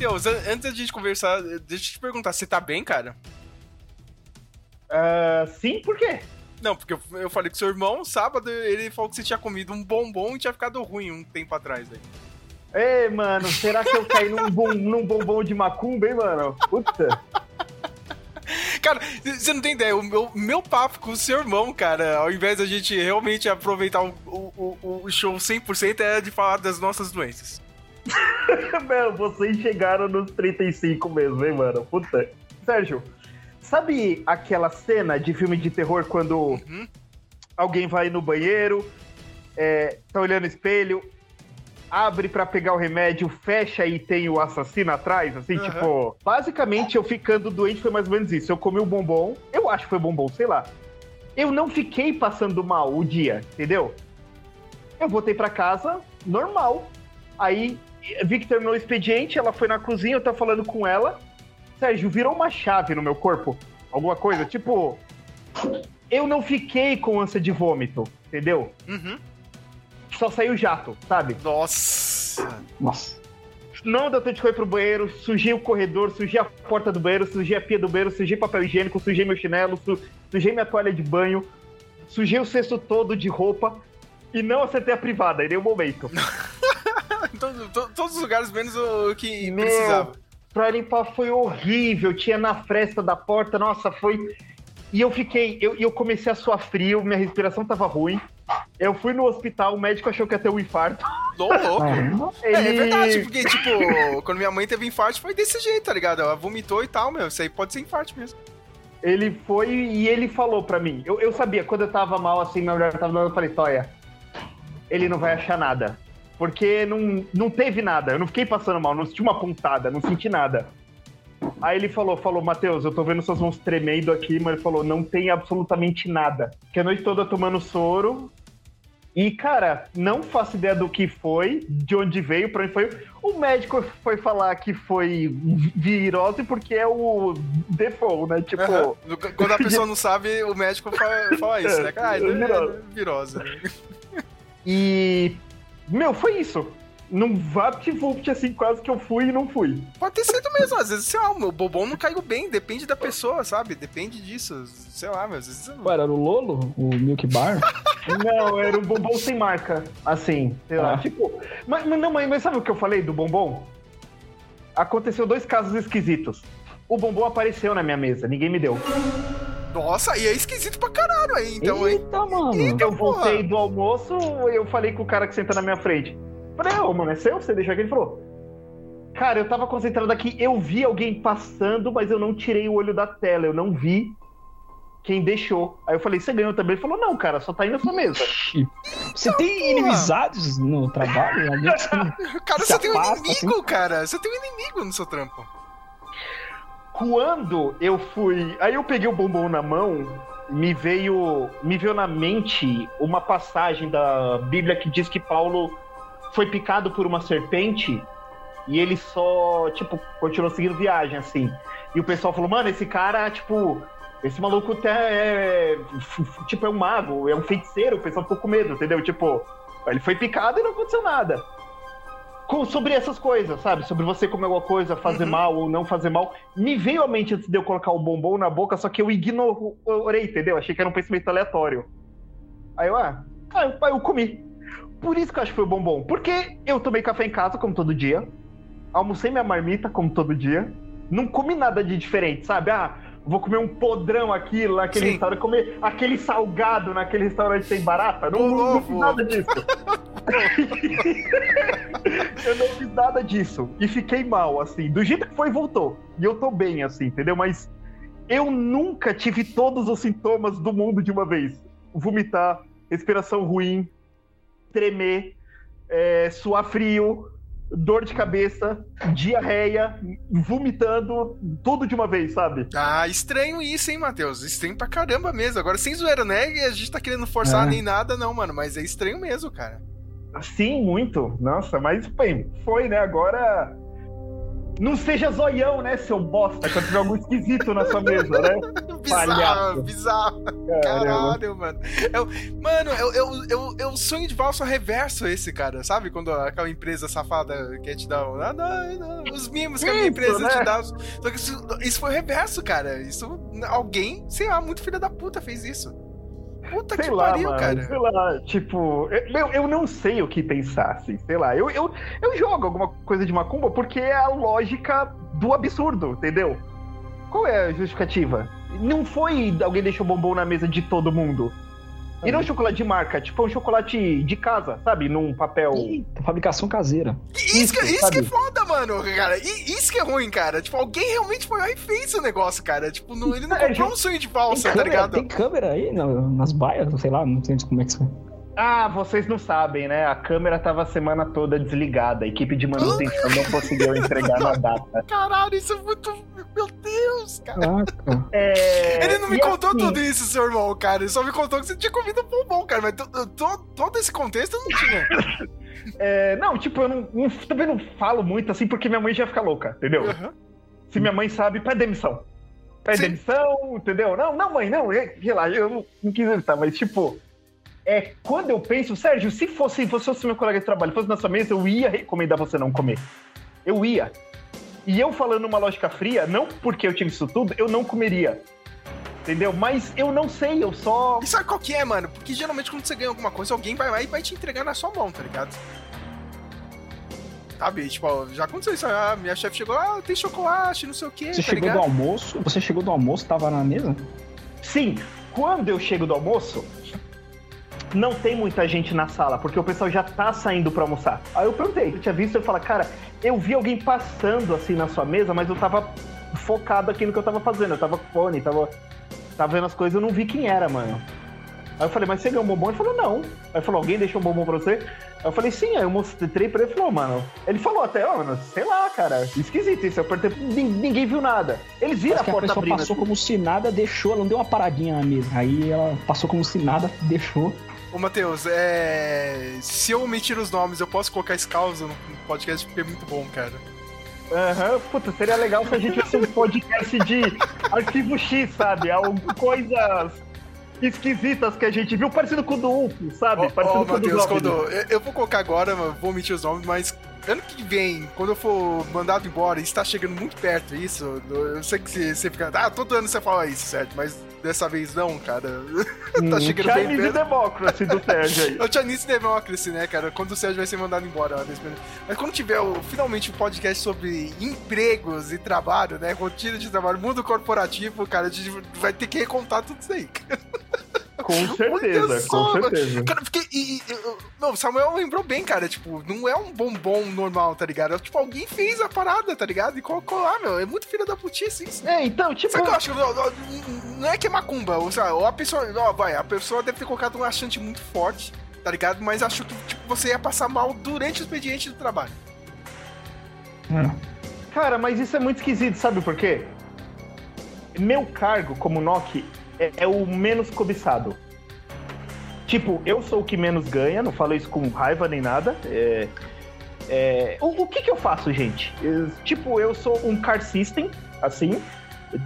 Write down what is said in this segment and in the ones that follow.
Matheus, antes da gente conversar, deixa eu te perguntar, você tá bem, cara? Uh, sim, por quê? Não, porque eu, eu falei com seu irmão, sábado, ele falou que você tinha comido um bombom e tinha ficado ruim um tempo atrás aí. Ei, mano, será que eu caí num, bom, num bombom de macumba, hein, mano? Puta. Cara, você não tem ideia, o meu, meu papo com o seu irmão, cara, ao invés da gente realmente aproveitar o, o, o show 100%, é de falar das nossas doenças. Meu, vocês chegaram nos 35 mesmo, hein, mano? Puta. Sérgio, sabe aquela cena de filme de terror quando uhum. alguém vai no banheiro, é, tá olhando no espelho, abre para pegar o remédio, fecha e tem o assassino atrás, assim, uhum. tipo. Basicamente, eu ficando doente foi mais ou menos isso. Eu comi o um bombom, eu acho que foi bombom, sei lá. Eu não fiquei passando mal o dia, entendeu? Eu voltei para casa, normal. Aí vi que terminou o expediente, ela foi na cozinha, eu tava falando com ela. Sérgio, virou uma chave no meu corpo. Alguma coisa, tipo. Eu não fiquei com ânsia de vômito, entendeu? Uhum só saiu jato, sabe? Nossa! Nossa. Não deu tempo de correr pro banheiro, sujei o corredor, sujei a porta do banheiro, sujei a pia do banheiro, sujei papel higiênico, sujei meu chinelo, su sujei minha toalha de banho, sujei o cesto todo de roupa e não acertei a privada em nenhum momento. Todos os lugares menos o que Meu, precisava. Pra limpar foi horrível, tinha na fresta da porta, nossa, foi. E eu fiquei, eu, eu comecei a suar frio, minha respiração tava ruim. Eu fui no hospital, o médico achou que ia ter um infarto. Tô louco. É, é, é verdade, porque, tipo, quando minha mãe teve infarto, foi desse jeito, tá ligado? Ela vomitou e tal, meu. Isso aí pode ser infarto mesmo. Ele foi e ele falou pra mim. Eu, eu sabia, quando eu tava mal, assim, minha mulher tava dando, eu falei, Toya, ele não vai achar nada. Porque não, não teve nada. Eu não fiquei passando mal, não senti uma pontada, não senti nada. Aí ele falou, falou, Matheus, eu tô vendo suas mãos tremendo aqui, mas ele falou, não tem absolutamente nada. Que a noite toda tomando soro. E, cara, não faço ideia do que foi, de onde veio, pra onde foi. O médico foi falar que foi virose porque é o default, né? Tipo. Uhum. Quando a pessoa não sabe, o médico fala, fala isso, né? Ah, é, é virose. E. Meu, foi isso num vapt-vupt, assim, quase que eu fui e não fui. Pode ter sido mesmo, às vezes, sei lá, o bobão não caiu bem, depende da pessoa, sabe? Depende disso, sei lá, mas às vezes... Ué, era o Lolo? O Milk Bar? não, era um bombom sem marca, assim, sei ah. lá, tipo... Mas, mas, não, mas, mas sabe o que eu falei do bombom? Aconteceu dois casos esquisitos. O bombom apareceu na minha mesa, ninguém me deu. Nossa, e é esquisito pra caralho aí, então, Eita, hein? mano. Eita, eu voltei porra. do almoço, eu falei com o cara que senta na minha frente. Falei, ô, oh, mano, é seu? Você deixou aqui? Ele falou, cara, eu tava concentrado aqui, eu vi alguém passando, mas eu não tirei o olho da tela, eu não vi quem deixou. Aí eu falei, você ganhou também? Ele falou, não, cara, só tá aí na sua mesa. Você tem inimizades no trabalho? cara, você tem um inimigo, assim? cara. Você tem um inimigo no seu trampo. Quando eu fui. Aí eu peguei o bombom na mão, me veio. Me veio na mente uma passagem da Bíblia que diz que Paulo foi picado por uma serpente e ele só, tipo, continuou seguindo viagem, assim. E o pessoal falou, mano, esse cara, tipo, esse maluco até é, tipo, é um mago, é um feiticeiro, o pessoal ficou com medo, entendeu? Tipo, ele foi picado e não aconteceu nada. Com, sobre essas coisas, sabe? Sobre você comer alguma coisa, fazer uhum. mal ou não fazer mal. Me veio à mente antes de eu colocar o bombom na boca, só que eu ignorei, entendeu? Achei que era um pensamento aleatório. Aí eu, ah, ah eu, eu comi. Por isso que eu acho que foi o bombom. Porque eu tomei café em casa, como todo dia. Almocei minha marmita, como todo dia. Não comi nada de diferente, sabe? Ah, vou comer um podrão aqui, naquele Sim. restaurante, comer aquele salgado naquele restaurante sem barata. Não, não, não fiz nada disso. eu não fiz nada disso. E fiquei mal, assim. Do jeito que foi, voltou. E eu tô bem, assim, entendeu? Mas eu nunca tive todos os sintomas do mundo de uma vez. Vomitar, respiração ruim, tremer, é, suar frio, dor de cabeça, diarreia, vomitando, tudo de uma vez, sabe? Ah, estranho isso, hein, Matheus? Estranho pra caramba mesmo. Agora, sem zoeira, né? A gente tá querendo forçar é. nem nada, não, mano. Mas é estranho mesmo, cara. Sim, muito. Nossa, mas bem, foi, né? Agora. Não seja zoião, né, seu bosta, quando tiver algo esquisito na sua mesa, né? bizarro, bizarro. Caralho, mano. Eu, mano, eu, eu, eu, eu sonho de valsa reverso esse, cara. Sabe quando aquela empresa safada quer te dar um, ah, não, não, os mimos que a minha Isso, empresa né? te dá. Só que isso, isso foi reverso, cara. Isso, alguém, sei lá, muito filho da puta fez isso. Puta Sei que lá, pariu, mano, cara. sei lá, tipo, eu, eu não sei o que pensar, assim, sei lá. Eu, eu, eu jogo alguma coisa de macumba porque é a lógica do absurdo, entendeu? Qual é a justificativa? Não foi alguém deixou bombom na mesa de todo mundo. E não chocolate de marca, tipo um chocolate de casa, sabe? Num papel. Eita, fabricação caseira. Isso, que, Isso, que é foda, mano, cara. E isso que é ruim, cara. Tipo, alguém realmente foi lá e fez o negócio, cara. Tipo, não- ele não É, comprou um sonho de Tem valsa, tá câmera, ligado? tem câmera aí na- nas baias? Sei lá, não sei como é que isso Ah, vocês não sabem, né? A câmera tava a semana toda desligada. A equipe de manutenção não conseguiu entregar na data. Caralho, isso é muito. Meu Deus, cara. É, Ele não me e contou assim, tudo isso, seu irmão, cara. Ele só me contou que você tinha comido bombom, cara. Mas to- to- todo esse contexto eu não tinha. é, não, tipo, eu não, não- também não falo muito assim porque minha mãe já fica louca, entendeu? Uhum. Se minha mãe sabe, pede demissão. Pede Sim. demissão, entendeu? Não, não, mãe, não, relaxa, eu não, não quis evitar, mas tipo. É, quando eu penso, Sérgio, se fosse, se fosse meu colega de trabalho, fosse na sua mesa, eu ia recomendar você não comer. Eu ia. E eu falando uma lógica fria, não porque eu tive isso tudo, eu não comeria. Entendeu? Mas eu não sei, eu só. E sabe qual que é, mano? Porque geralmente quando você ganha alguma coisa, alguém vai lá e vai te entregar na sua mão, tá ligado? Sabe? Tipo, já aconteceu isso. Ah, minha chefe chegou, ah, tem chocolate, não sei o quê, Você tá chegou ligado? do almoço? Você chegou do almoço, tava na mesa? Sim, quando eu chego do almoço, não tem muita gente na sala, porque o pessoal já tá saindo pra almoçar. Aí eu perguntei, eu tinha visto, eu falo, cara, eu vi alguém passando assim na sua mesa, mas eu tava focado aqui no que eu tava fazendo. Eu tava com fone, tava, tava vendo as coisas, eu não vi quem era, mano. Aí eu falei, mas você ganhou um bombom? Ele falou, não. Aí ele falou, alguém deixou um bombom pra você? Aí eu falei, sim. Aí eu mostrei pra ele e falou, mano. Ele falou até, ó, mano, sei lá, cara, esquisito isso. Eu apertei, nin- ninguém viu nada. Eles viram Parece a que a porta pessoa abrindo. passou assim. como se nada, deixou, ela não deu uma paradinha na mesa. Aí ela passou como se nada, deixou. Ô, Matheus, é... se eu omitir os nomes, eu posso colocar esse caos no podcast porque é muito bom, cara. Aham, puta, seria legal se a gente tivesse um podcast de arquivo X, sabe? Algo, coisas esquisitas que a gente viu, parecido com o do UP, sabe? Ó, parecido ó, com o do quando... eu- eu vou colocar agora, vou omitir os nomes, mas ano que vem, quando eu for mandado embora, está chegando muito perto isso, eu sei que você, fica, ah, todo ano você fala isso, certo? Mas dessa vez não, cara. tá Hum, chegando bem Chinese perto. Democracy do Sérgio aí. O Chinese Democracy, né, cara? Quando o Sérgio vai ser mandado embora. Mas quando tiver o, finalmente o podcast sobre empregos e trabalho, né? Rotina de trabalho, mundo corporativo, cara, a gente vai ter que recontar tudo isso aí. cara. Com certeza, só, com certeza. Cara, porque. E, e- não, o Samuel lembrou bem, cara. Tipo, não é um bombom normal, tá ligado? É, tipo, alguém fez a parada, tá ligado? E colocou lá, meu. É muito filho da putice isso. É, então, tipo. Sabe que eu acho? Não, não- não é que é macumba, ou, seja, ou a pessoa. Ó, vai, a pessoa deve ter colocado um achante muito forte, tá ligado? Mas achou que tipo, você ia passar mal durante o expediente do trabalho. Cara, mas isso é muito esquisito, sabe por quê? Meu cargo como NOC é, o menos cobiçado. Tipo, eu sou o que menos ganha, não falo isso com raiva nem nada. É, é, o, o que que eu faço, gente? Eu- tipo, eu sou um car system, assim,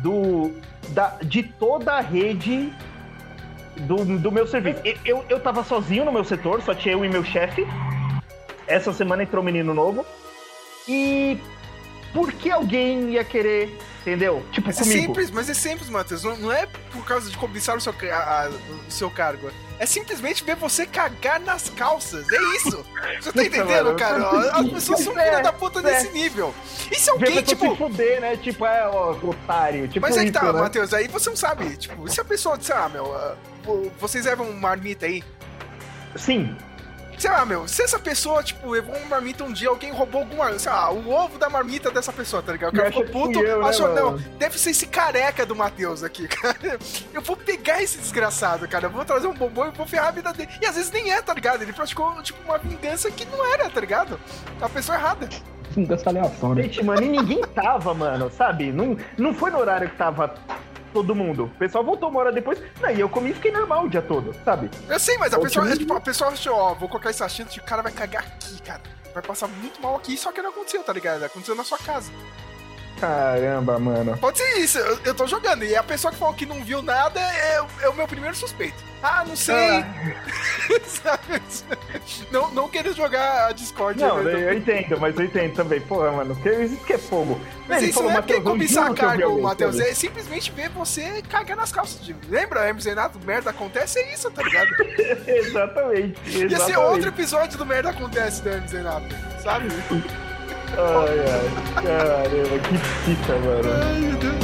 do, da, de toda a rede do, do meu serviço. E- Eu, eu tava sozinho no meu setor, só tinha eu e meu chefe. Essa semana entrou um menino novo. E por que alguém ia querer, entendeu? Tipo, Mas é comigo. simples, mas é simples, Matheus. Não, não é por causa de cobiçar o seu, a- a- o seu cargo. É simplesmente ver você cagar nas calças. É isso. Você tá entendendo, cara? As pessoas são É, filha da puta é. nesse nível. E se Ver a alguém, tipo. se fuder, né? Tipo, é, ó, otário. Tipo Mas aí que isso, tá, né? Matheus, aí você não sabe. Tipo, se a pessoa disser, ah, meu, vo- vocês levam uma marmita aí. Sim. Sei lá, meu, se essa pessoa, tipo, levou uma marmita um dia, alguém roubou alguma, sei lá, o ovo da marmita dessa pessoa, tá ligado? O cara ficou puto, eu, né, achou, não, mano? deve ser esse careca do Matheus aqui, cara. Eu vou pegar esse desgraçado, cara, eu vou trazer um bombom e vou ferrar a vida dele. E às vezes nem é, tá ligado? Ele praticou, tipo, uma vingança que não era, tá ligado? A pessoa errada. Vingança aleatória. Gente, mano, e ninguém tava, mano, sabe? Não, não foi no horário que tava todo mundo. O pessoal voltou uma hora depois. Não, e eu comi e fiquei normal o dia todo, sabe? Eu sei, mas a pessoa, é, tipo, a pessoa achou, ó, vou colocar esse achante, o cara vai cagar aqui, cara. Vai passar muito mal aqui, só que não aconteceu, tá ligado? Aconteceu na sua casa. Caramba, mano. Pode ser isso, eu, eu tô jogando. E a pessoa que falou que não viu nada é, é o meu primeiro suspeito. Ah, não sei. Ah. Sabe? não, não querer jogar a Discord. Não, né? eu entendo, mas eu entendo também. Porra, mano, que isso que é fogo. Mas Ele isso falou, não é porque cargo, alguém, Matheus. É simplesmente ver você cagar nas calças. De... Lembra, Hermes Renato? Merda acontece, é isso, tá ligado? exatamente, exatamente. Ia ser outro episódio do Merda Acontece do Hermes Renato, sabe? Ai, ai, caramba, que fita, mano. Ai, meu Deus.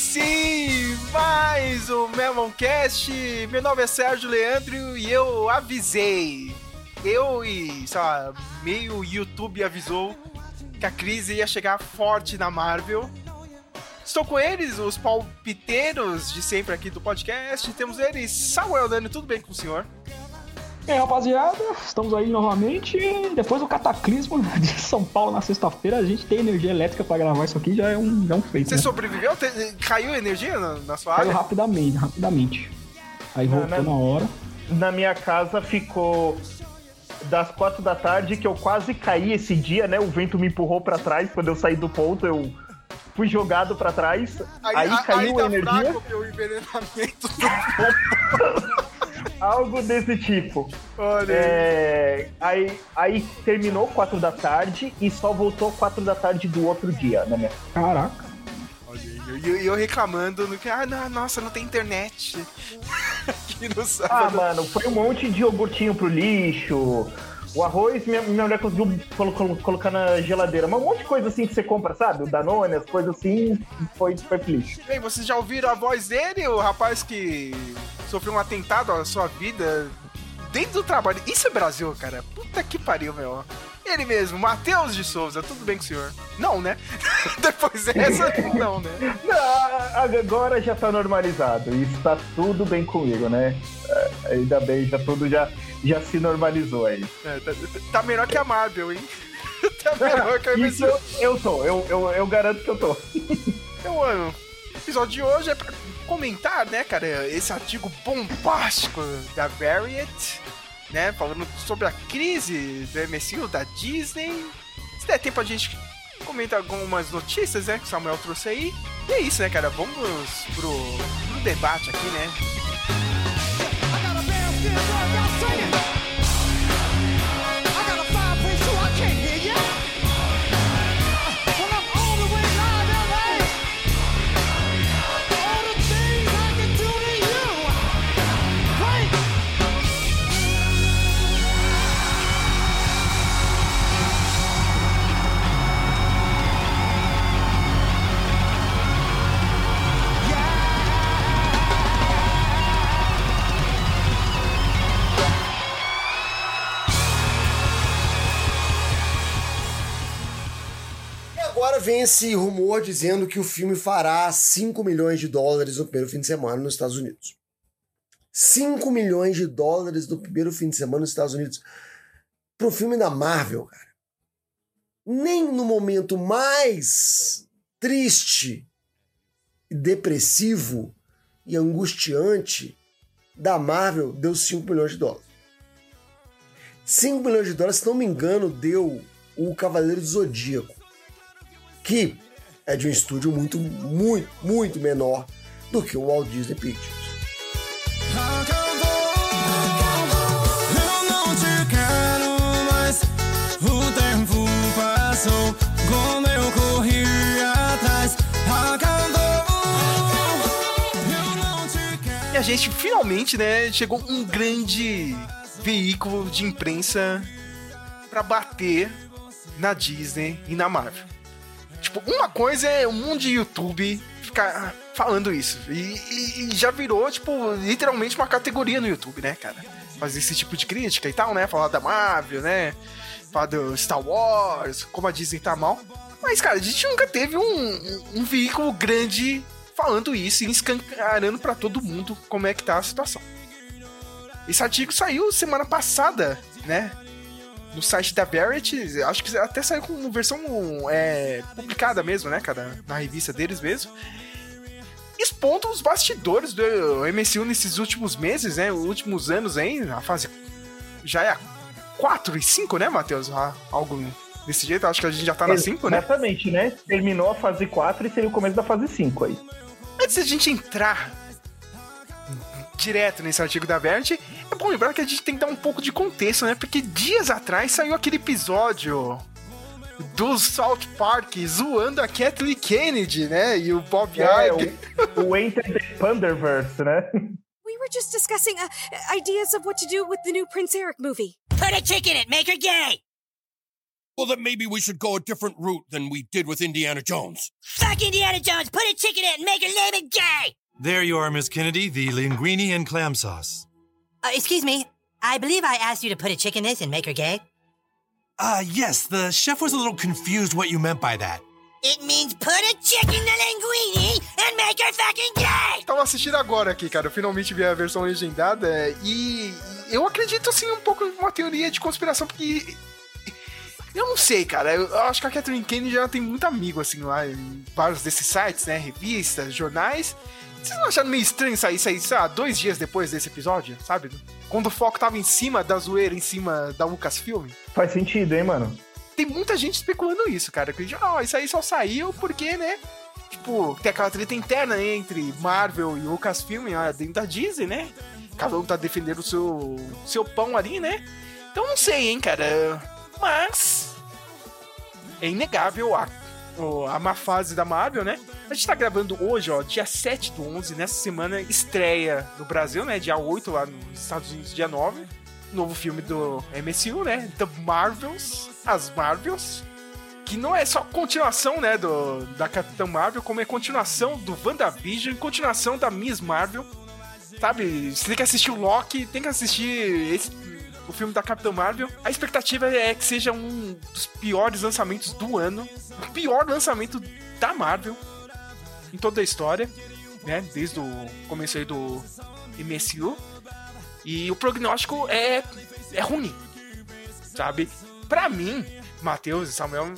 sim, mais um Meloncast. Meu nome é Sérgio Leandro e eu avisei. Eu e, sei lá, meio YouTube avisou que a crise ia chegar forte na Marvel. Estou com eles, os palpiteiros de sempre aqui do podcast. Temos eles, Samuel Dani, tudo bem com o senhor? E aí, rapaziada, estamos aí novamente. Depois do cataclismo de São Paulo na sexta-feira, a gente tem energia elétrica pra gravar isso aqui, já é um, já é um feito. Você Né? sobreviveu? Caiu energia na, na sua Caiu área? rapidamente, rapidamente. Aí voltou né? na hora. Na minha casa ficou das quatro da tarde, que eu quase caí esse dia, né? O vento me empurrou pra trás quando eu saí do ponto, eu fui jogado pra trás. Aí, a- caiu ainda a energia, fraco meu envenenamento do algo desse tipo. Olha aí. É, aí, aí terminou quatro da tarde e só voltou quatro da tarde do outro dia, na minha Caraca. Olha aí. E eu, eu reclamando no que, ah, não, nossa, não tem internet. Aqui no Ah, mano, foi um monte de iogurtinho pro lixo. O arroz, minha, minha mulher conseguiu colo- colo- colocar na geladeira. Mas um monte de coisa assim que você compra, sabe? O Danone, as coisas assim, foi, foi lixo. Bem, vocês já ouviram a voz dele, o rapaz que sofreu um atentado à sua vida dentro do trabalho. Isso é Brasil, cara. Puta que pariu, meu. Ele mesmo, Matheus de Souza, tudo bem com o senhor? Não, né? Depois dessa, não, né? Ah, Agora já tá normalizado. E está tudo bem comigo, né? Ainda bem, já tudo já, já se normalizou aí. É, tá, tá melhor que a Marvel, hein? tá melhor que a Isso eu, eu tô, eu, eu, eu garanto que eu tô. Então, mano, o episódio de hoje é pra comentar, né, cara, esse artigo bombástico da Variant, né, falando sobre a crise do MCU, da Disney. Se der tempo a gente comenta algumas notícias, né, que o Samuel trouxe aí. E é isso, né, cara, vamos pro, pro debate aqui, né. I got a band skin vem esse rumor dizendo que o filme fará 5 milhões de dólares no primeiro fim de semana nos Estados Unidos. 5 milhões de dólares no primeiro fim de semana nos Estados Unidos. Para um filme da Marvel, cara. Nem no momento mais triste, depressivo e angustiante da Marvel deu 5 milhões de dólares. 5 milhões de dólares, se não me engano, deu o Cavaleiro do Zodíaco que é de um estúdio muito, muito, muito menor do que o Walt Disney Pictures. E a gente finalmente, né, chegou um grande veículo de imprensa pra bater na Disney e na Marvel. Tipo, uma coisa é o mundo de YouTube ficar falando isso. E, e- e já virou, tipo, literalmente uma categoria no YouTube, né, cara? Fazer esse tipo de crítica e tal, né? Falar da Marvel, né? Falar do Star Wars, como a Disney tá mal. Mas, cara, a gente nunca teve um, um- um veículo grande falando isso e escancarando pra todo mundo como é que tá a situação. Esse artigo saiu semana passada, né? No site da Variety, acho que até saiu com versão é, publicada mesmo, né, cara? Na revista deles mesmo. Expondo os bastidores do MCU nesses últimos meses, né? Últimos anos aí, a fase. Já é a 4 e 5, né, Matheus? Ah, Algo desse jeito, acho que a gente já tá na 5, né? Exatamente, né? Terminou a fase 4 e seria o começo da fase 5 aí. Antes da gente entrar direto nesse artigo da Verity, bom lembrar que a gente tem que dar um pouco de contexto, né? Porque dias atrás saiu aquele episódio do South Park zoando a Kathleen Kennedy, né? E o Bob É, Iger. o, o Enter the Panderverse, né? We were just discussing uh, ideas of what to do with the new Prince Eric movie. Put a chick in it, make her gay. Well, then maybe we should go a different route than we did with Indiana Jones. Fuck Indiana Jones, put a chick in it and make her name it gay. There you are, Miss Kennedy, the linguine and clam sauce. Uh, excuse me, I believe I asked you to put a chick in this and make her gay. Ah, yes, the chef was a little confused what you meant by that. It means put a chick in the linguine and make her fucking gay. Tava assistindo agora aqui, cara. Eu finalmente vi a versão legendada e eu acredito, assim, um pouco em uma teoria de conspiração, porque. Eu não sei, cara. Eu acho que a Catherine Kennedy já tem muito amigo, assim, lá em vários desses sites, né? Revistas, jornais. Vocês não acharam meio estranho sair, sair, sei lá, dois dias depois desse episódio, sabe? Quando o foco tava em cima da zoeira, em cima da Lucasfilm? Faz sentido, hein, mano? Tem muita gente especulando isso, cara. Que, ah, isso aí só saiu porque, né? Tipo, tem aquela treta interna entre Marvel e Lucasfilm dentro da Disney, né? Cada um tá defendendo o seu, seu pão ali, né? Então não sei, hein, cara. Mas. É inegável a, a má fase da Marvel, né? A gente tá gravando hoje, ó, dia 7 do 11. Nessa semana estreia no Brasil, né? Dia 8 lá nos Estados Unidos, dia 9 novo filme do MCU, né? The Marvels, as Marvels, que não é só continuação, né, do da Capitã Marvel, como é continuação do WandaVision, continuação da Miss Marvel. Sabe, você tem que assistir o Loki, tem que assistir esse- o filme da Capitã Marvel. A expectativa é que seja um dos piores lançamentos do ano, o pior lançamento da Marvel em toda a história, né, desde o começo aí do MCU. E o prognóstico é, é ruim, sabe? Pra mim, Matheus e Samuel,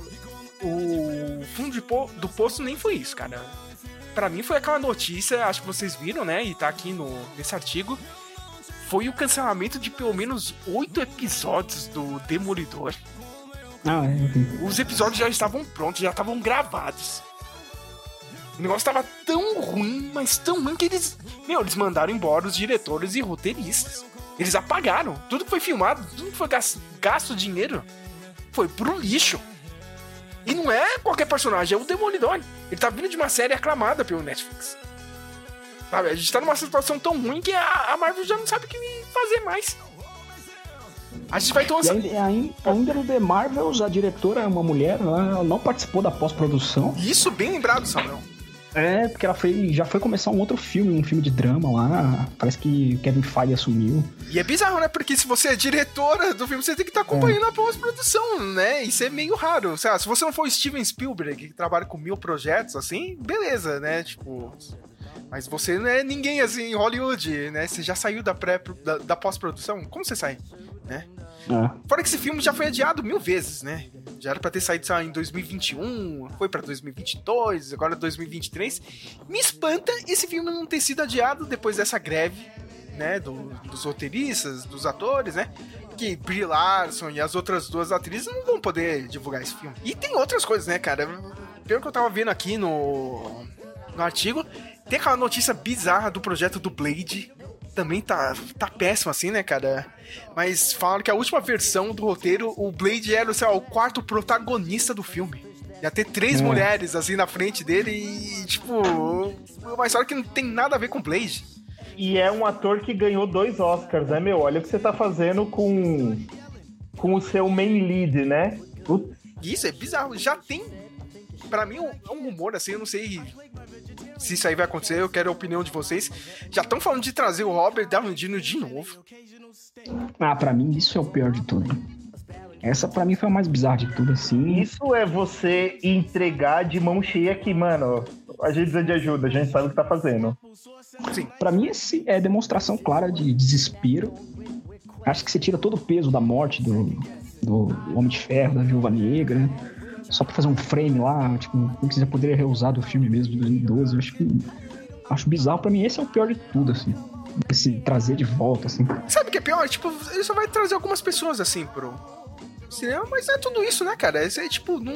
o fundo po- do poço nem foi isso, cara. Pra mim foi aquela notícia, acho que vocês viram, né? E tá aqui no, nesse artigo. Foi o cancelamento de pelo menos oito episódios do Demolidor. Ah, é. Os episódios já estavam prontos, já estavam gravados. O negócio tava tão ruim, mas tão ruim que eles. Meu, eles mandaram embora os diretores e roteiristas. Eles apagaram. Tudo que foi filmado, tudo que foi gas- gasto dinheiro, foi pro lixo. E não é qualquer personagem, é o Demolidor. Ele tá vindo de uma série aclamada pelo Netflix. Sabe, a gente tá numa situação tão ruim que a, a Marvel já não sabe o que fazer mais. A gente vai ter uma. E ainda, ainda, no The Marvels, a diretora é uma mulher, ela não participou da pós-produção. Isso bem lembrado, Samuel. É, porque ela foi, já foi começar um outro filme, um filme de drama lá. Parece que Kevin Feige assumiu. E é bizarro, né? Porque se você é diretora do filme, você tem que estar acompanhando a pós-produção, né? Isso é meio raro. Sei lá, se você não for Steven Spielberg, que trabalha com mil projetos, assim, beleza, né? Tipo. Mas você não é ninguém assim em Hollywood, né? Você já saiu da, pré, da, da pós-produção. Como você sai? Né? É. Fora que esse filme já foi adiado mil vezes, né? Já era pra ter saído lá, em 2021, foi pra 2022, agora 2023. Me espanta esse filme não ter sido adiado depois dessa greve, né? do- dos roteiristas, dos atores, né? Que Brie Larson e as outras duas atrizes não vão poder divulgar esse filme. E tem outras coisas, né, cara? Pelo que eu tava vendo aqui no, no artigo, tem aquela notícia bizarra do projeto do Blade. Também tá, tá péssimo assim, né, cara? Mas falaram que a última versão do roteiro, o Blade era sei lá, o quarto protagonista do filme. Ia ter três É. mulheres assim na frente dele e, tipo, uma história que não tem nada a ver com Blade. E é um ator que ganhou dois Oscars, né, meu? Olha o que você tá fazendo com, com o seu main lead, né? Putz, isso é bizarro. Já tem pra mim é um rumor, assim, eu não sei se isso aí vai acontecer, eu quero a opinião de vocês. Já estão falando de trazer o Robert Downey Jr. de novo. Ah, pra mim isso é o pior de tudo. Essa pra mim foi a mais bizarra de tudo, assim. Isso é você entregar de mão cheia que, mano, a gente precisa de ajuda, a gente sabe o que tá fazendo. Sim. Pra mim, esse é demonstração clara de desespero. Acho que você tira todo o peso da morte do, do Homem de Ferro, da Viúva Negra, só pra fazer um frame lá, tipo, como que você poderia reusar do filme mesmo de 2012. Eu acho que. Acho bizarro. Pra mim, esse é o pior de tudo, assim. Esse trazer de volta, assim. Sabe o que é pior? Tipo, ele só vai trazer algumas pessoas assim pro cinema, mas é tudo isso, né, cara? Esse é tipo, não.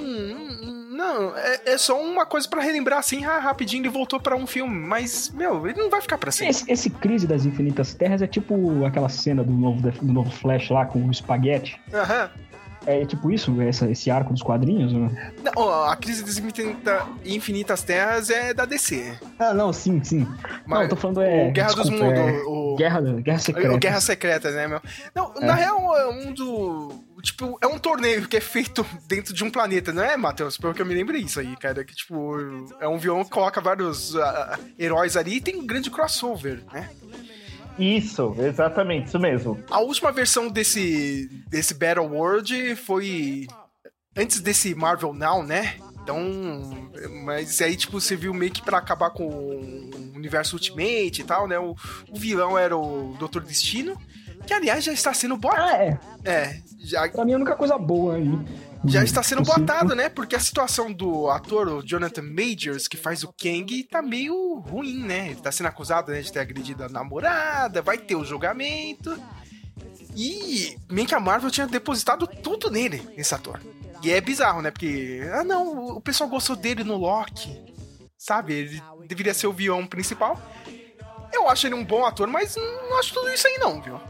não- é, é só uma coisa pra relembrar assim, rapidinho ele voltou pra um filme, mas, meu, ele não vai ficar pra sempre. Esse, esse Crise das Infinitas Terras é tipo aquela cena do novo, do novo Flash lá com o espaguete. Aham. É tipo isso, essa, esse arco dos quadrinhos? Né? Não, a crise das Infinita- infinitas terras é da DC. Ah, não, sim, sim. não, Mas eu tô falando é. o Guerra dos desculpa, Mundos, é o- Guerra, Guerra Secreta. Guerra Secretas, né, meu? Não, É. na real, é um do. Tipo, é um torneio que é feito dentro de um planeta, não é, Matheus? Pelo que eu me lembro é isso aí, cara. Que, tipo, é um vilão que coloca vários ah, heróis ali e tem um grande crossover, né? Isso, exatamente, isso mesmo. A última versão desse, desse Battle World foi antes desse Marvel Now, né? Então, mas aí, tipo, você viu meio que pra acabar com o universo Ultimate e tal, né? O, o vilão era o Doutor Destino, que aliás já está sendo botado. Ah, é. É, já, Pra mim é a única coisa boa aí. Já está sendo botado, né? Porque a situação do ator, o Jonathan Majors, que faz o Kang, tá meio ruim, né? Ele tá sendo acusado né, de ter agredido a namorada, vai ter o julgamento. E meio que a Marvel tinha depositado tudo nele, nesse ator. E é bizarro, né? Porque, ah não, o pessoal gostou dele no Loki. Sabe? Ele deveria ser o vilão principal. Eu acho ele um bom ator, mas não acho tudo isso aí não, viu?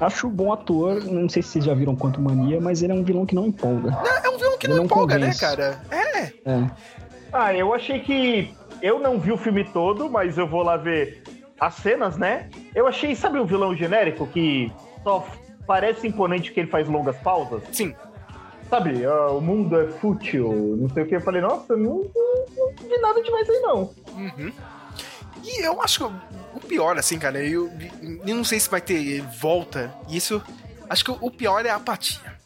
Acho bom ator, não sei se vocês já viram Quanto Mania, mas ele é um vilão que não empolga. É um vilão que não não empolga, né, convence. cara? É. É. Ah, eu achei que. Eu não vi o filme todo, mas eu vou lá ver as cenas, né? Eu achei, sabe um vilão genérico que só parece imponente porque ele faz longas pausas? Sim. Sabe, ah, o mundo é fútil, não sei o que. Eu falei, nossa, não, não, não vi nada demais aí não. Uhum. E eu acho que pior, assim, cara, eu, eu não sei se vai ter volta. Isso. Acho que o pior é a apatia.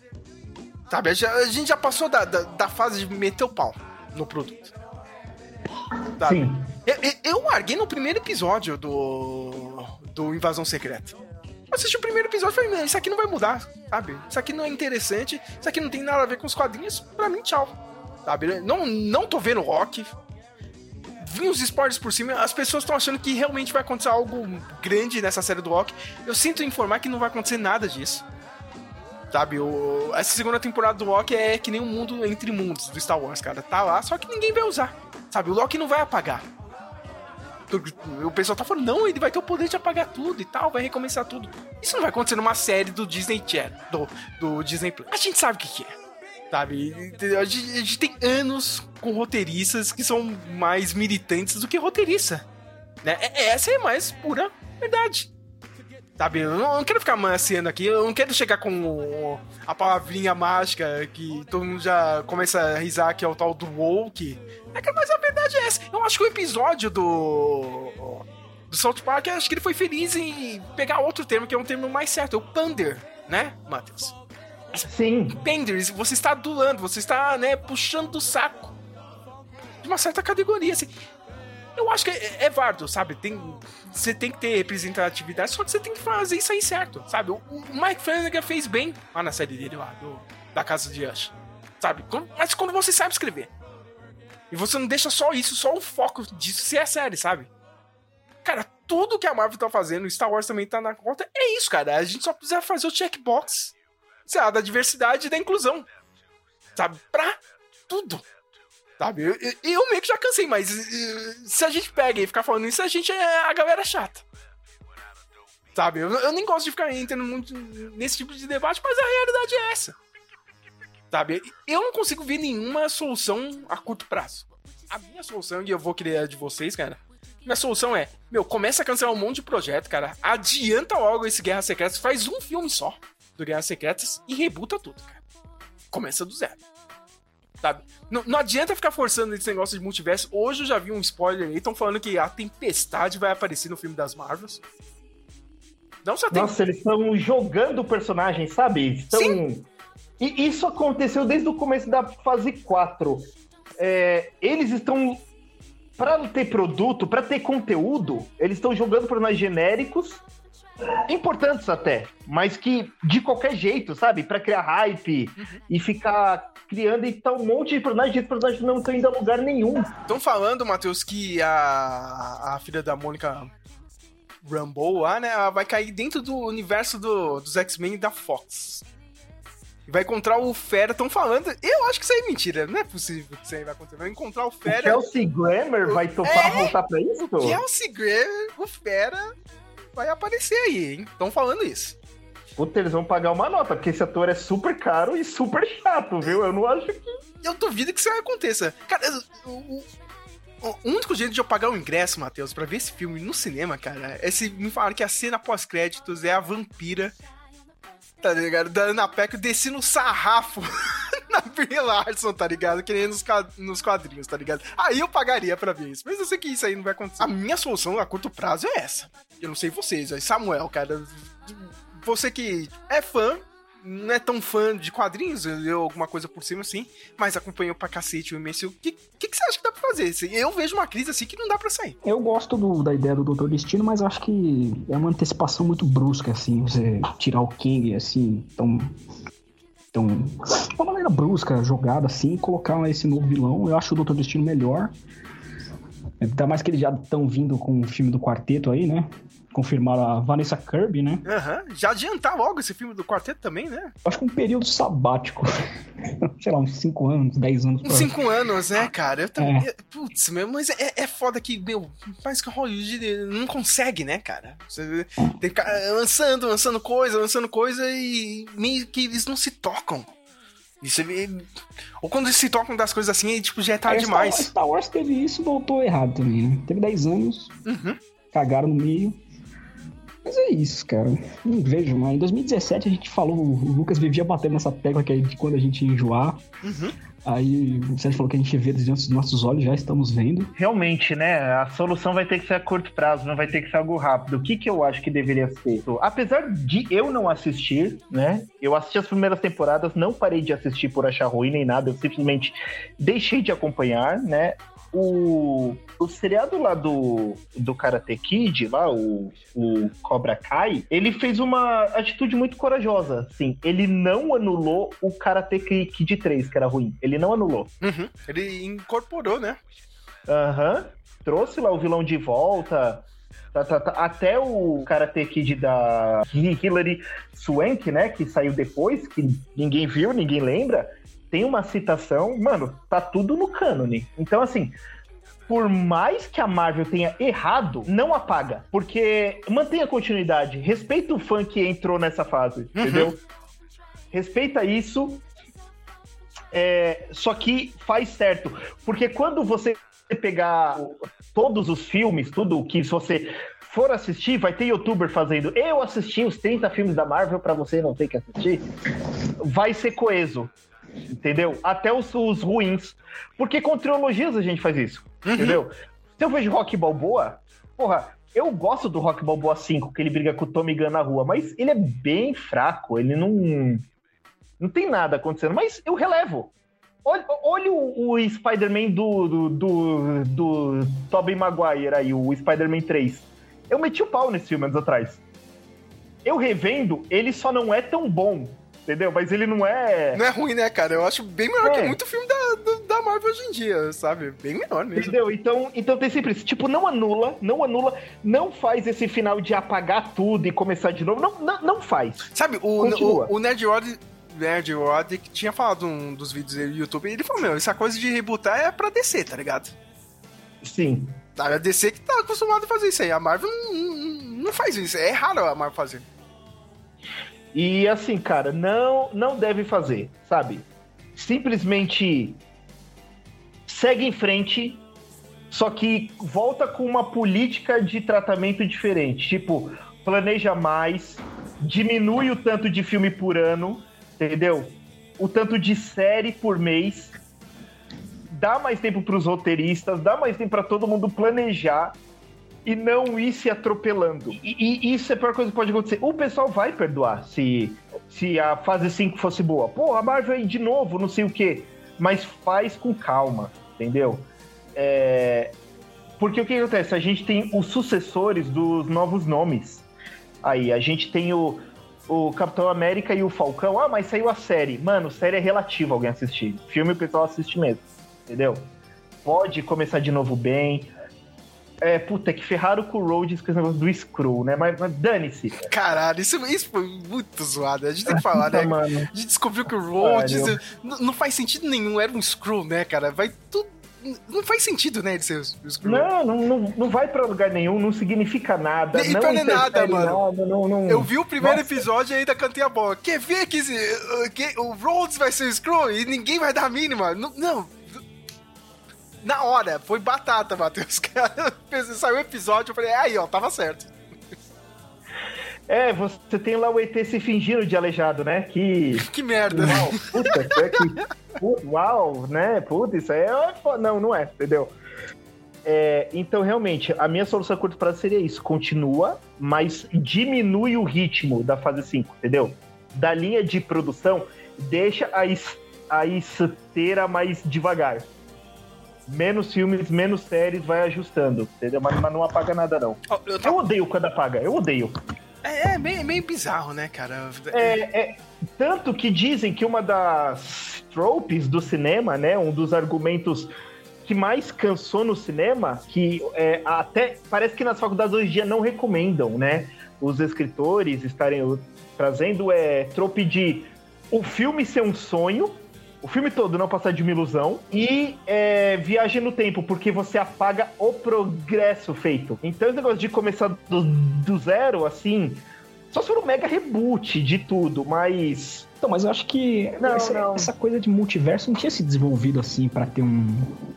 Sabe, a, gente já passou da, da, da fase de meter o pau no produto. Sabe? Sim. Eu, eu, larguei no primeiro episódio do. do Invasão Secreta. Eu assisti o primeiro episódio e falei, "Não, isso aqui não vai mudar, sabe? Isso aqui não é interessante, isso aqui não tem nada a ver com os quadrinhos, pra mim, tchau. Sabe? Não, não tô vendo rock. Vi os spoilers por cima, as pessoas estão achando que realmente vai acontecer algo grande nessa série do rock. Eu sinto informar que não vai acontecer nada disso. Sabe, o, essa segunda temporada do Loki é que nem um mundo entre mundos do Star Wars, cara. Tá lá, só que ninguém vai usar. Sabe, o Loki não vai apagar. O pessoal tá falando, não, ele vai ter o poder de apagar tudo e tal, vai recomeçar tudo. Isso não vai acontecer numa série do Disney Channel, do, do Disney Plus. A gente sabe o que, que é. Sabe? A gente, a gente tem anos com roteiristas que são mais militantes do que roteirista. Né? Essa é mais pura verdade. Sabe, eu não, quero ficar amaciando aqui, eu não quero chegar com a palavrinha mágica que todo mundo já começa a risar que é o tal do woke. É mas a verdade é essa. Eu acho que o episódio do. do South Park, acho que ele foi feliz em pegar outro termo, que é um termo mais certo, é o pander, né, Matheus? Sim. Pander, você está adulando, você está, né, puxando do saco de uma certa categoria, assim. Eu acho que é, é válido, sabe? Tem, você tem que ter representatividade, só que você tem que fazer isso aí certo, sabe? O, o Mike Flanagan fez bem lá na série dele, lá, do, da Casa de Ash, sabe? Mas quando você sabe escrever, e você não deixa só isso, só o foco disso ser a série, sabe? Cara, tudo que a Marvel tá fazendo, Star Wars também tá na conta, é isso, cara. A gente só precisa fazer o checkbox, sei lá, da diversidade e da inclusão, sabe? Pra tudo. Sabe? Eu, eu, eu meio que já cansei, mas se a gente pega e ficar falando isso, a gente é a galera chata. Sabe? Eu, eu nem gosto de ficar entrando muito nesse tipo de debate, mas a realidade é essa. Sabe? Eu não consigo ver nenhuma solução a curto prazo. A minha solução, e eu vou querer a de vocês, cara. Minha solução é, meu, começa a cancelar um monte de projeto, cara. Adianta logo esse Guerra Secretas, faz um filme só do Guerra Secretas e rebuta tudo, cara. Começa do zero. Sabe? Não, não adianta ficar forçando esse negócio de multiverso. Hoje eu já vi um spoiler aí, estão falando que a Tempestade vai aparecer no filme das Marvels. Não só tem. Nossa, eles estão jogando o personagem, sabe? Estão... E isso aconteceu desde o começo da fase 4. É, eles estão. Pra ter produto, pra ter conteúdo, eles estão jogando personagens genéricos, importantes até, mas que de qualquer jeito, sabe? Pra criar hype e ficar criando e tá um monte de personagens, esses personagens não estão indo a lugar nenhum. Estão falando, Matheus, que a, a filha da Mônica Rambeau lá, né? ela vai cair dentro do universo do- dos X-Men da Fox. E vai encontrar o Fera. Estão falando. Eu acho que isso aí é mentira. Não é possível que isso aí vai acontecer. Vai encontrar o O Fera. Kelsey Grammer vai topar voltar pra isso? Kelsey Grammer, o Fera, vai aparecer aí, hein? Estão falando isso. Puta, eles vão pagar uma nota, porque esse ator é super caro e super chato, viu? Eu não acho que. Eu duvido que isso aconteça. Cara, o, o- o único jeito de eu pagar o ingresso, Matheus, pra ver esse filme no cinema, cara, é se me falar que a cena pós-créditos é a vampira, tá ligado? Da Ana Peck descendo o sarrafo na Brie Larson, tá ligado? Que nem nos, quadrinhos, tá ligado? Aí eu pagaria pra ver isso. Mas eu sei que isso aí não vai acontecer. A minha solução a curto prazo é essa. Eu não sei vocês, Samuel, cara. Você que é fã, não é tão fã de quadrinhos, leu alguma coisa por cima assim, mas acompanhou pra cacete o MCU. O que, que, que você acha que dá pra fazer? Assim, Eu vejo uma crise assim que não dá pra sair. Eu gosto do- da ideia do Doutor Destino, mas acho que é uma antecipação muito brusca, assim, você tirar o King, assim, tão. tão. de uma maneira brusca, jogada assim, colocar esse novo vilão. Eu acho o Doutor Destino melhor. Ainda mais que eles já estão vindo com o filme do quarteto aí, né? Confirmaram a Vanessa Kirby, né? Aham. Já adiantar logo esse filme do quarteto também, né? Acho que um período sabático. Sei lá, uns 5 anos, 10 anos. Uns pra- cinco anos, né, cara? Eu também. É. Putz, meu, mas é, é foda que, meu, parece que o Hollywood não consegue, né, cara? Você tem que ficar lançando, lançando coisa, lançando coisa e meio que eles não se tocam. Você vê- Ou quando eles se tocam das coisas assim, tipo, já é tarde Wars- demais. Star Wars teve isso e voltou errado também, né? Teve 10 anos, Uhum. cagaram no meio. Mas é isso, cara. Não vejo mais. Em 2017 a gente falou, o Lucas vivia batendo nessa tecla que é de quando a gente enjoar. Uhum. Aí o Sérgio falou que a gente vê diante dos nossos olhos, já estamos vendo. Realmente, né? A solução vai ter que ser a curto prazo, não vai ter que ser algo rápido. O que, que eu acho que deveria ser? Apesar de eu não assistir, né? Eu assisti as primeiras temporadas, não parei de assistir por achar ruim nem nada, eu simplesmente deixei de acompanhar, né? O, o seriado lá do, do Karate Kid, lá, o, o Cobra Kai, ele fez uma atitude muito corajosa, assim. Ele não anulou o Karate Kid 3, que era ruim. Ele não anulou. Uhum. Ele incorporou, né? Aham. Trouxe lá o vilão de volta. Tá, tá, tá. Até o Karate Kid da Hilary Swank, né? Que saiu depois, que ninguém viu, ninguém lembra. Tem uma citação. Mano, tá tudo no cânone. Então, assim. Por mais que a Marvel tenha errado, não apaga. Porque mantém a continuidade. Respeita o fã que entrou nessa fase, entendeu? Respeita isso. É, só que faz certo. Porque quando você pegar o- todos os filmes, tudo que se você for assistir, vai ter youtuber fazendo. Eu assisti os 30 filmes da Marvel pra você não ter que assistir. Vai ser coeso. Entendeu? Até os, os ruins. Porque com trilogias a gente faz isso. Entendeu? Se eu vejo Rock Balboa, porra, eu gosto do Rock Balboa 5, que ele briga com o Tommy Gunn na rua, mas ele é bem fraco, ele não. Não tem nada acontecendo, mas eu relevo. Olha, olha o, o Spider-Man do, do, do, do Tobey Maguire aí, o Spider-Man 3. Eu meti o pau nesse filme anos atrás. Eu revendo, ele só não é tão bom, entendeu? Mas ele não é. Não é ruim, né, cara? Eu acho bem melhor É. que muito filme da, da Marvel hoje em dia, sabe? Bem melhor mesmo. Entendeu? Então, então tem sempre isso. Tipo, não anula, não anula, não faz esse final de apagar tudo e começar de novo. Não, não, não faz. Sabe, o, Continua. o, o Nerd Rod, Nerd Rod que tinha falado um dos vídeos dele no YouTube, ele falou, meu, essa coisa de rebootar é pra DC, tá ligado? Sim. A DC que tá acostumado a fazer isso aí. A Marvel não, não, não faz isso. É raro a Marvel fazer. E assim, cara, não, não deve fazer, sabe? Simplesmente segue em frente, só que volta com uma política de tratamento diferente. Tipo, planeja mais, diminui o tanto de filme por ano, entendeu? O tanto de série por mês. dá mais tempo pros roteiristas, dá mais tempo pra todo mundo planejar e não ir se atropelando. E, e isso é a pior coisa que pode acontecer. O pessoal vai perdoar se, se a fase 5 fosse boa. Pô, a Marvel aí de novo, não sei o quê. Mas faz com calma, entendeu? É, Porque o que acontece? A gente tem os sucessores dos novos nomes. Aí, a gente tem o, o Capitão América e o Falcão. Ah, mas saiu a série. Mano, série é relativa alguém assistir. Filme o pessoal assiste mesmo. Entendeu? Pode começar de novo bem. É, puta, que ferraram com o Rhodes com esse negócio do Screw, né? Mas, mas dane-se. Caralho, isso, isso foi muito zoado. A gente tem que falar, né? Mano. A gente descobriu que o Rhodes não faz sentido nenhum, era um Screw, né, cara? Vai tudo. Não faz sentido, né, ele ser o Screw. Não, não, não, não vai pra lugar nenhum, não significa nada. Nem não pra nem nada, mano. nada, não, não- Eu vi o primeiro Nossa. episódio e ainda cantei a bola. Quer ver que, esse, uh, que o Rhodes vai ser o Screw e ninguém vai dar a mínima? Não. não. Na hora, foi batata, Matheus. Cara, saiu o episódio, eu falei, aí, ó, tava certo. É, você tem lá o ET se fingindo de aleijado, né? Que. Que merda, Uau, puta, é que. Uau, né? Puta, isso aí é. Não, não é, entendeu? É, então, realmente, a minha solução a curto prazo seria isso: continua, mas diminui o ritmo da fase 5, entendeu? Da linha de produção, deixa a, es- a esteira mais devagar. Menos filmes, menos séries, vai ajustando, entendeu? Mas, mas não apaga nada, não. Ó, eu Eu odeio quando apaga, eu odeio. É, é meio, meio bizarro, né, cara? É, é, tanto que dizem que uma das tropes do cinema, né, um dos argumentos que mais cansou no cinema, que é, até parece que nas faculdades hoje em dia não recomendam, né, os escritores estarem trazendo é trope de o filme ser um sonho, o filme todo não passar de uma ilusão e é, viagem no tempo, porque você apaga o progresso feito. Então esse negócio de começar do, do zero, assim, só se for um mega reboot de tudo, mas. Então, mas eu acho que Não, essa, não. essa coisa de multiverso não tinha se desenvolvido assim pra ter um,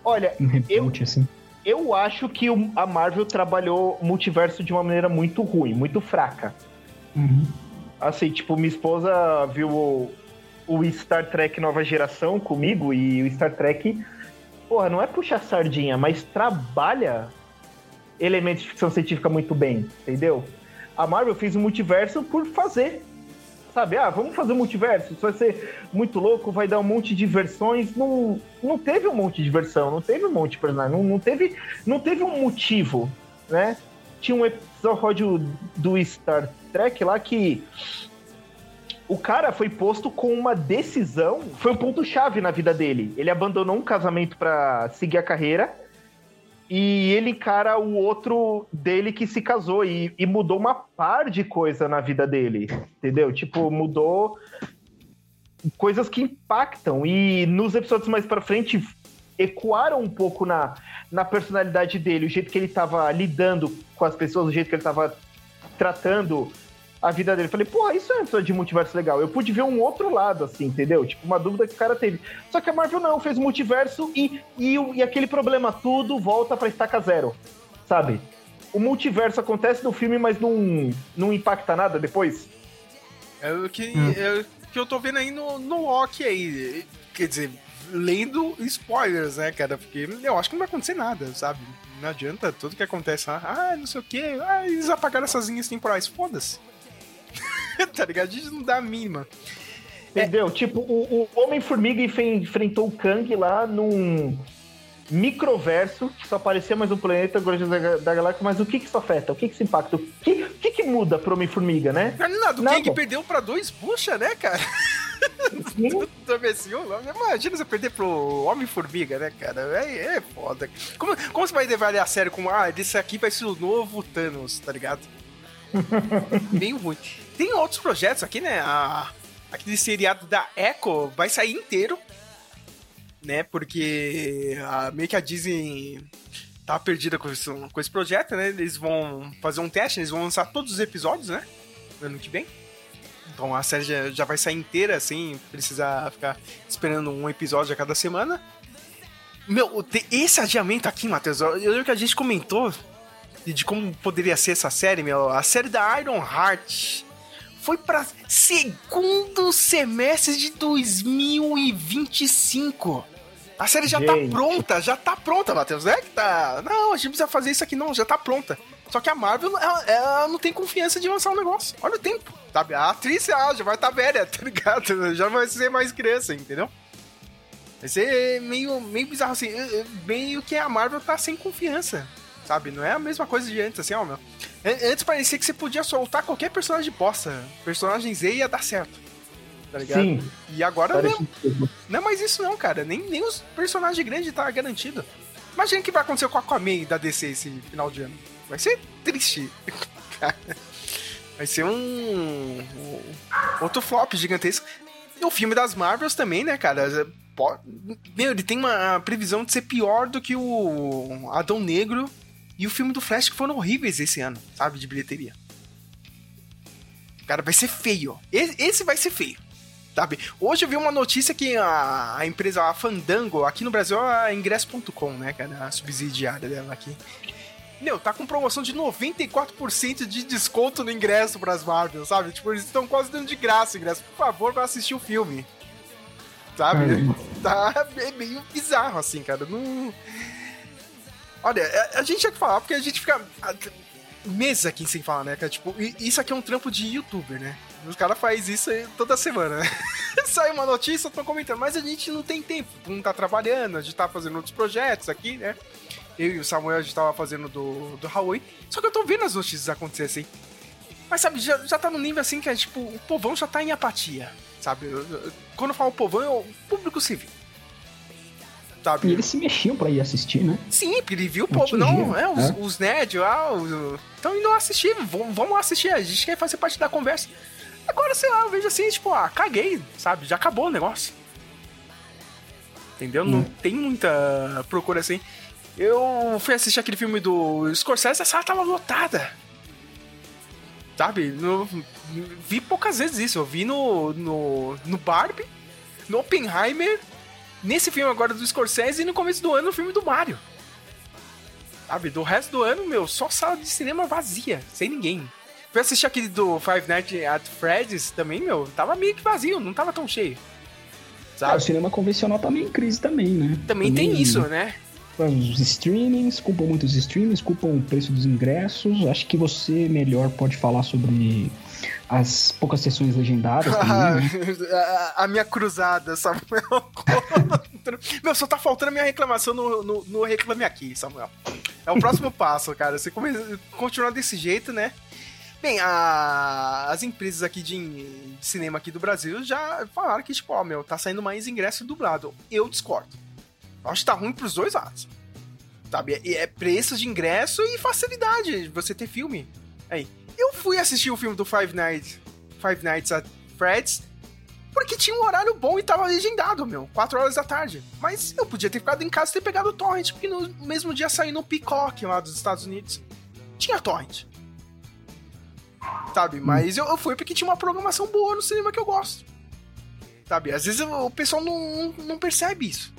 Olha, um reboot assim. eu acho que a Marvel trabalhou multiverso de uma maneira muito ruim, muito fraca. Uhum. Assim, tipo, minha esposa viu o, Star Trek Nova Geração comigo e o Star Trek, porra, não é puxar sardinha, mas trabalha elementos de ficção científica muito bem, entendeu? A Marvel fez o multiverso por fazer. Sabe, ah, vamos fazer um multiverso, isso vai ser muito louco, vai dar um monte de versões. Não, não teve um monte de versão, não teve um monte de personagem, não, não, teve, não teve um motivo, né? Tinha um episódio do Star Trek lá que o cara foi posto com uma decisão, foi um ponto-chave na vida dele. Ele abandonou um casamento pra seguir a carreira e ele encara o outro dele que se casou e, e mudou uma par de coisa na vida dele, entendeu? Tipo, mudou coisas que impactam e nos episódios mais pra frente ecoaram um pouco na, na personalidade dele, o jeito que ele tava lidando com as pessoas, o jeito que ele tava tratando a vida dele. Falei, porra, isso é um episódio de multiverso legal. Eu pude ver um outro lado, assim, entendeu? Tipo, uma dúvida que o cara teve. Só que a Marvel não, fez multiverso e, e, e aquele problema tudo volta pra estaca zero, sabe? O multiverso acontece no filme, mas não, não impacta nada depois. É o que, é o que eu tô vendo aí no, no Loki aí. Quer dizer, lendo spoilers, né, cara? Porque eu acho que não vai acontecer nada, sabe? Não adianta tudo que acontece lá. Ah, não sei o quê. Ah, eles apagaram essas linhas temporais. Foda-se. tá ligado? A gente não dá a mínima. Entendeu? Tipo, o, o Homem-Formiga enfrentou o Kang lá num microverso que só parecia mais um planeta Guardiões da, da Galáxia, mas o que que isso afeta? O que que isso impacta? O que, o que, que muda pro Homem-Formiga, né? Nada, o Nada. Kang perdeu pra dois bucha, né, cara? do MSU, imagina você perder pro Homem-Formiga, né, cara? É, é foda. Como, como você vai levar ele a sério como, ah, esse aqui vai ser o novo Thanos, tá ligado? Meio ruim. Tem outros projetos aqui, né? A, aquele seriado da Echo vai sair inteiro, né? Porque a, meio que a Disney tá perdida com esse, com esse projeto, né? Eles vão fazer um teste, eles vão lançar todos os episódios, né? No ano que vem. Então a série já, já vai sair inteira, sem precisar ficar esperando um episódio a cada semana. Meu, esse adiamento aqui, Matheus, eu lembro que a gente comentou de como poderia ser essa série, meu. A série da Iron Heart foi pra segundo semestre de 2025. A série já Gente. tá pronta, já tá pronta, Matheus. Não é que tá. Não, a gente precisa fazer isso aqui, não, já tá pronta. Só que a Marvel, ela, ela não tem confiança de lançar um negócio. Olha o tempo, sabe? A atriz ah, já vai estar tá velha, tá ligado? Já vai ser mais criança, entendeu? Vai ser meio, meio bizarro assim. Meio que a Marvel tá sem confiança, sabe? Não é a mesma coisa de antes, assim, ó, meu. An- Antes parecia que você podia soltar qualquer personagem bosta. Personagem Z ia dar certo. Tá ligado? Sim. E agora não, não é mais isso não, cara. Nem, nem os personagens grandes tá garantido. Imagina o que vai acontecer com a Aquaman da DC esse final de ano. Vai ser triste. Vai ser um, um- outro flop gigantesco. E o filme das Marvels também, né, cara? Meu, ele tem uma previsão de ser pior do que o Adão Negro e o filme do Flash que foram horríveis esse ano, sabe, de bilheteria. Cara, vai ser feio. Esse vai ser feio. Sabe? Hoje eu vi uma notícia que a, empresa a Fandango, aqui no Brasil é a ingresso.com, né, cara? A subsidiária dela aqui. Meu, tá com promoção de 94% de desconto no ingresso pras Marvel, sabe? Tipo, eles estão quase dando de graça o ingresso. Por favor, vai assistir o filme. Sabe? Tá é meio bizarro, assim, cara. Não... Olha, a, a gente tinha que falar, porque a gente fica meses aqui sem falar, né, cara? Tipo, isso aqui é um trampo de youtuber, né? Os caras fazem isso toda semana, né? Sai uma notícia, estão comentando, mas a gente não tem tempo. Não tá trabalhando, a gente tá fazendo outros projetos aqui, né? Eu e o Samuel, a gente tava fazendo do, do Huawei. Só que eu tô vendo as notícias acontecerem assim. Mas sabe, já, já tá no nível assim que é tipo, o povão já tá em apatia, sabe? Quando eu falo povão, é o público civil. Sabe? E eles se mexiam pra ir assistir, né? Sim, porque ele viu o povo, não, é, os, é. os nerds lá, estão indo assistir, vamos, assistir, a gente quer fazer parte da conversa. Agora, sei lá, eu vejo assim, tipo, ah, caguei, sabe? Já acabou o negócio. Entendeu? Não tem muita procura assim. Eu fui assistir aquele filme do Scorsese, a sala tava lotada. Sabe? No- vi poucas vezes isso. Eu vi no, no, no Barbie, no Oppenheimer, nesse filme agora do Scorsese e no começo do ano no filme do Mario. Sabe? Do resto do ano, meu, só sala de cinema vazia, sem ninguém. Fui assistir aquele do Five Nights at Freddy's também, meu, tava meio que vazio, não tava tão cheio. Ah, Sabe? o cinema convencional tá meio em crise também, né? Também tem isso, né? Os streamings, culpam muito os streamings, culpam o preço dos ingressos. Acho que você melhor pode falar sobre as poucas sessões legendadas também, né? a, a minha cruzada, Samuel. Meu, só tá faltando a minha reclamação no, no, no Reclame Aqui, Samuel. É o próximo passo, cara. Você come, continuar desse jeito, né? Bem, a- as empresas aqui de, de cinema aqui do Brasil já falaram que, tipo, ó, meu, tá saindo mais ingresso dublado. Eu discordo. Eu acho que tá ruim pros dois lados. Sabe? É, é preço de ingresso e facilidade de você ter filme. Aí. Eu fui assistir o filme do Five Nights, Five Nights at Fred's porque tinha um horário bom e tava legendado, meu. 4 horas da tarde. Mas eu podia ter ficado em casa e ter pegado o torrent, porque no mesmo dia saiu no Peacock lá dos Estados Unidos. Tinha torrent. Sabe? Mas eu, eu fui porque tinha uma programação boa no cinema que eu gosto. Sabe? Às vezes o pessoal não, não percebe isso.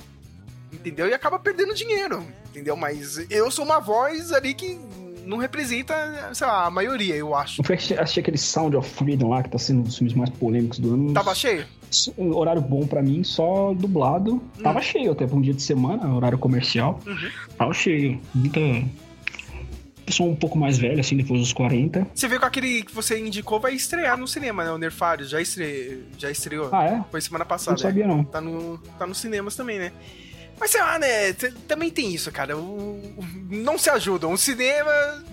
Entendeu? E acaba perdendo dinheiro. Entendeu? Mas eu sou uma voz ali que não representa, sei lá, a maioria, eu acho. Eu assistir aquele Sound of Freedom lá, que tá sendo um dos filmes mais polêmicos do ano. Tava cheio? Um horário bom pra mim, só dublado. Tava cheio até pra um dia de semana, horário comercial. Uhum. Tava cheio. Muita. Pessoa um pouco mais velha, assim, depois dos 40. Você viu que aquele que você indicou vai estrear no cinema, né? O Nerfário já, estre... já estreou. Ah, é? Foi semana passada. Não sabia, né? não. Tá, no... tá nos cinemas também, né? Mas sei lá, né? Também tem isso, cara. O... Não se ajudam. O cinema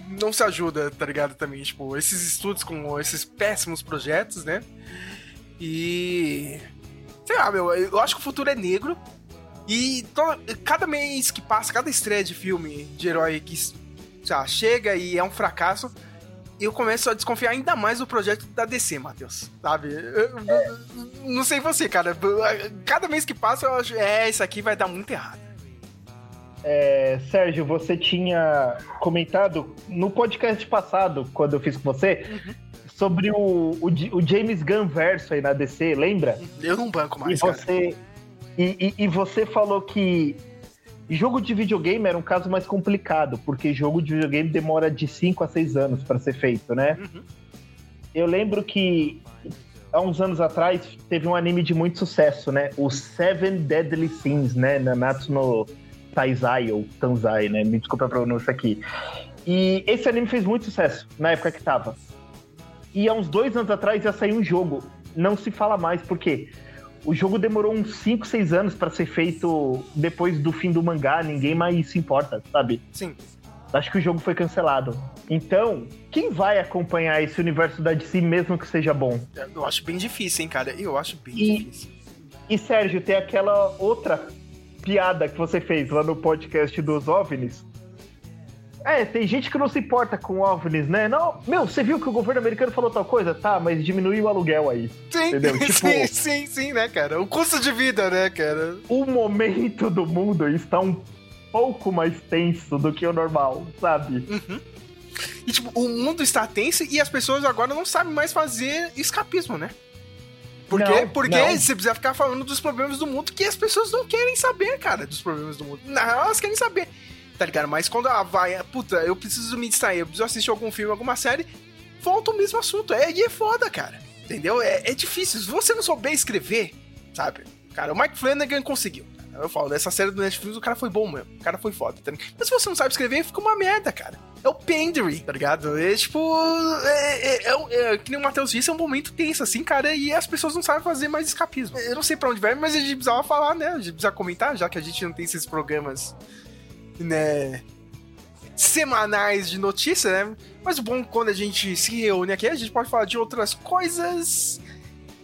não se ajuda, tá ligado? Também, tipo, esses estudos com esses péssimos projetos, né? E. Sei lá, meu, eu acho que o futuro é negro. E cada mês que passa, cada estreia de filme de herói que lá, chega e é um fracasso, eu começo a desconfiar ainda mais do projeto da DC, Matheus. Sabe? Eu- eu- não sei você, cara. Cada mês que passa, eu acho, é, isso aqui vai dar muito errado. É, Sérgio, você tinha comentado no podcast passado, quando eu fiz com você, sobre o, o, o James Gunn verso aí na DC, lembra? Eu não banco mais, e cara. você e, e- e você falou que jogo de videogame era um caso mais complicado, porque jogo de videogame demora de 5 a 6 anos para ser feito, né? Uhum. Eu lembro que há uns anos atrás, teve um anime de muito sucesso, né? O Seven Deadly Sins, né? Nanatsu no Taizai, ou Tanzai, né? Me desculpa a pronúncia aqui. E esse anime fez muito sucesso na época que tava. E há uns dois anos atrás ia sair um jogo. Não se fala mais, porque o jogo demorou uns 5, 6 anos pra ser feito depois do fim do mangá. Ninguém mais se importa, sabe? Sim. Acho que o jogo foi cancelado. Então, quem vai acompanhar esse universo da DC mesmo que seja bom? Eu acho bem difícil, hein, cara? Eu acho bem E- difícil. E Sérgio, tem aquela outra piada que você fez lá no podcast dos OVNIs. É, tem gente que não se importa com OVNIs, né? Não, meu, você viu que o governo americano falou tal coisa? Tá, mas diminuiu o aluguel aí. Sim, Entendeu? Tipo- sim, sim, sim, né, cara? O custo de vida, né, cara? O momento do mundo está um pouco mais tenso do que o normal, sabe? E, tipo, o mundo está tenso e as pessoas agora não sabem mais fazer escapismo, né? Por quê? Não, Porque não. você precisa ficar falando dos problemas do mundo que as pessoas não querem saber, cara, dos problemas do mundo. Na real, elas querem saber, tá ligado? Mas quando ela vai, puta, eu preciso me distrair, eu preciso assistir algum filme, alguma série, volta o mesmo assunto. É, e é foda, cara. Entendeu? É, é difícil. Se você não souber escrever, sabe? Cara, o Mike Flanagan conseguiu. Eu falo, nessa série do Netflix o cara foi bom mesmo. O cara foi foda. Tá? ligado? Mas se você não sabe escrever, fica uma merda, cara. É o Pendry, tá ligado? É tipo. É, é, é, é, que nem o Matheus disse, é um momento tenso, assim, cara, e as pessoas não sabem fazer mais escapismo. Eu não sei pra onde vai, mas a gente precisava falar, né? A gente precisa comentar, já que a gente não tem esses programas, né? Semanais de notícia, né? Mas o bom quando a gente se reúne aqui, a gente pode falar de outras coisas.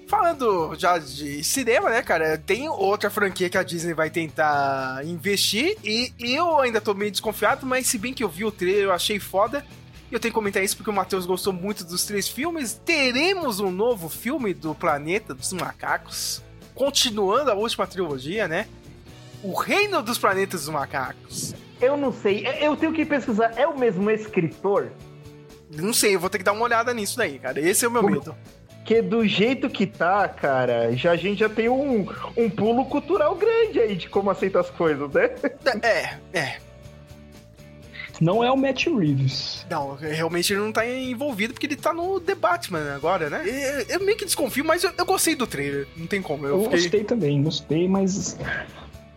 Falando já de cinema, né, cara? Tem outra franquia que a Disney vai tentar investir e eu ainda tô meio desconfiado, mas se bem que eu vi o trailer, eu achei foda. E eu tenho que comentar isso porque o Matheus gostou muito dos três filmes. Teremos um novo filme do Planeta dos Macacos, continuando a última trilogia, né? O Reino dos Planetas dos Macacos. Eu não sei, eu tenho que pesquisar. É o mesmo escritor? Não sei, eu vou ter que dar uma olhada nisso daí, cara. Esse é o meu medo. Que do jeito que tá, cara, já, a gente já tem um, um pulo cultural grande aí de como aceita as coisas, né? É, é. Não é o Matt Reeves. Não, realmente ele não tá envolvido porque ele tá no The Batman agora, né? Eu, eu meio que desconfio, mas eu, eu gostei do trailer. Não tem como. Eu, Eu fiquei... gostei também, gostei, mas.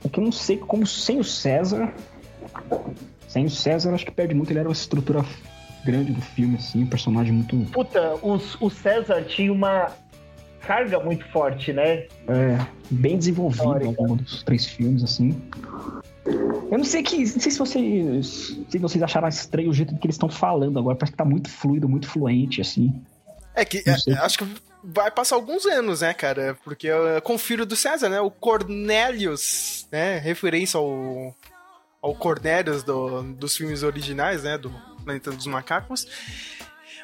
É que eu não sei como sem o César. Sem o César, acho que perde muito. Ele era uma estrutura grande do filme, assim, um personagem muito. Puta, os- o César tinha uma carga muito forte, né? É, bem desenvolvido Histórica. ao longo dos três filmes, assim. Eu não sei que. Não sei se vocês. Se vocês acharam estranho o jeito que eles estão falando agora. Parece que tá muito fluido, muito fluente, assim. É que é, acho que vai passar alguns anos, né, cara? Porque eu confiro do César, né? O Cornelius, né? Referência ao, ao Cornelius do- dos filmes originais, né? Do Planeta dos Macacos.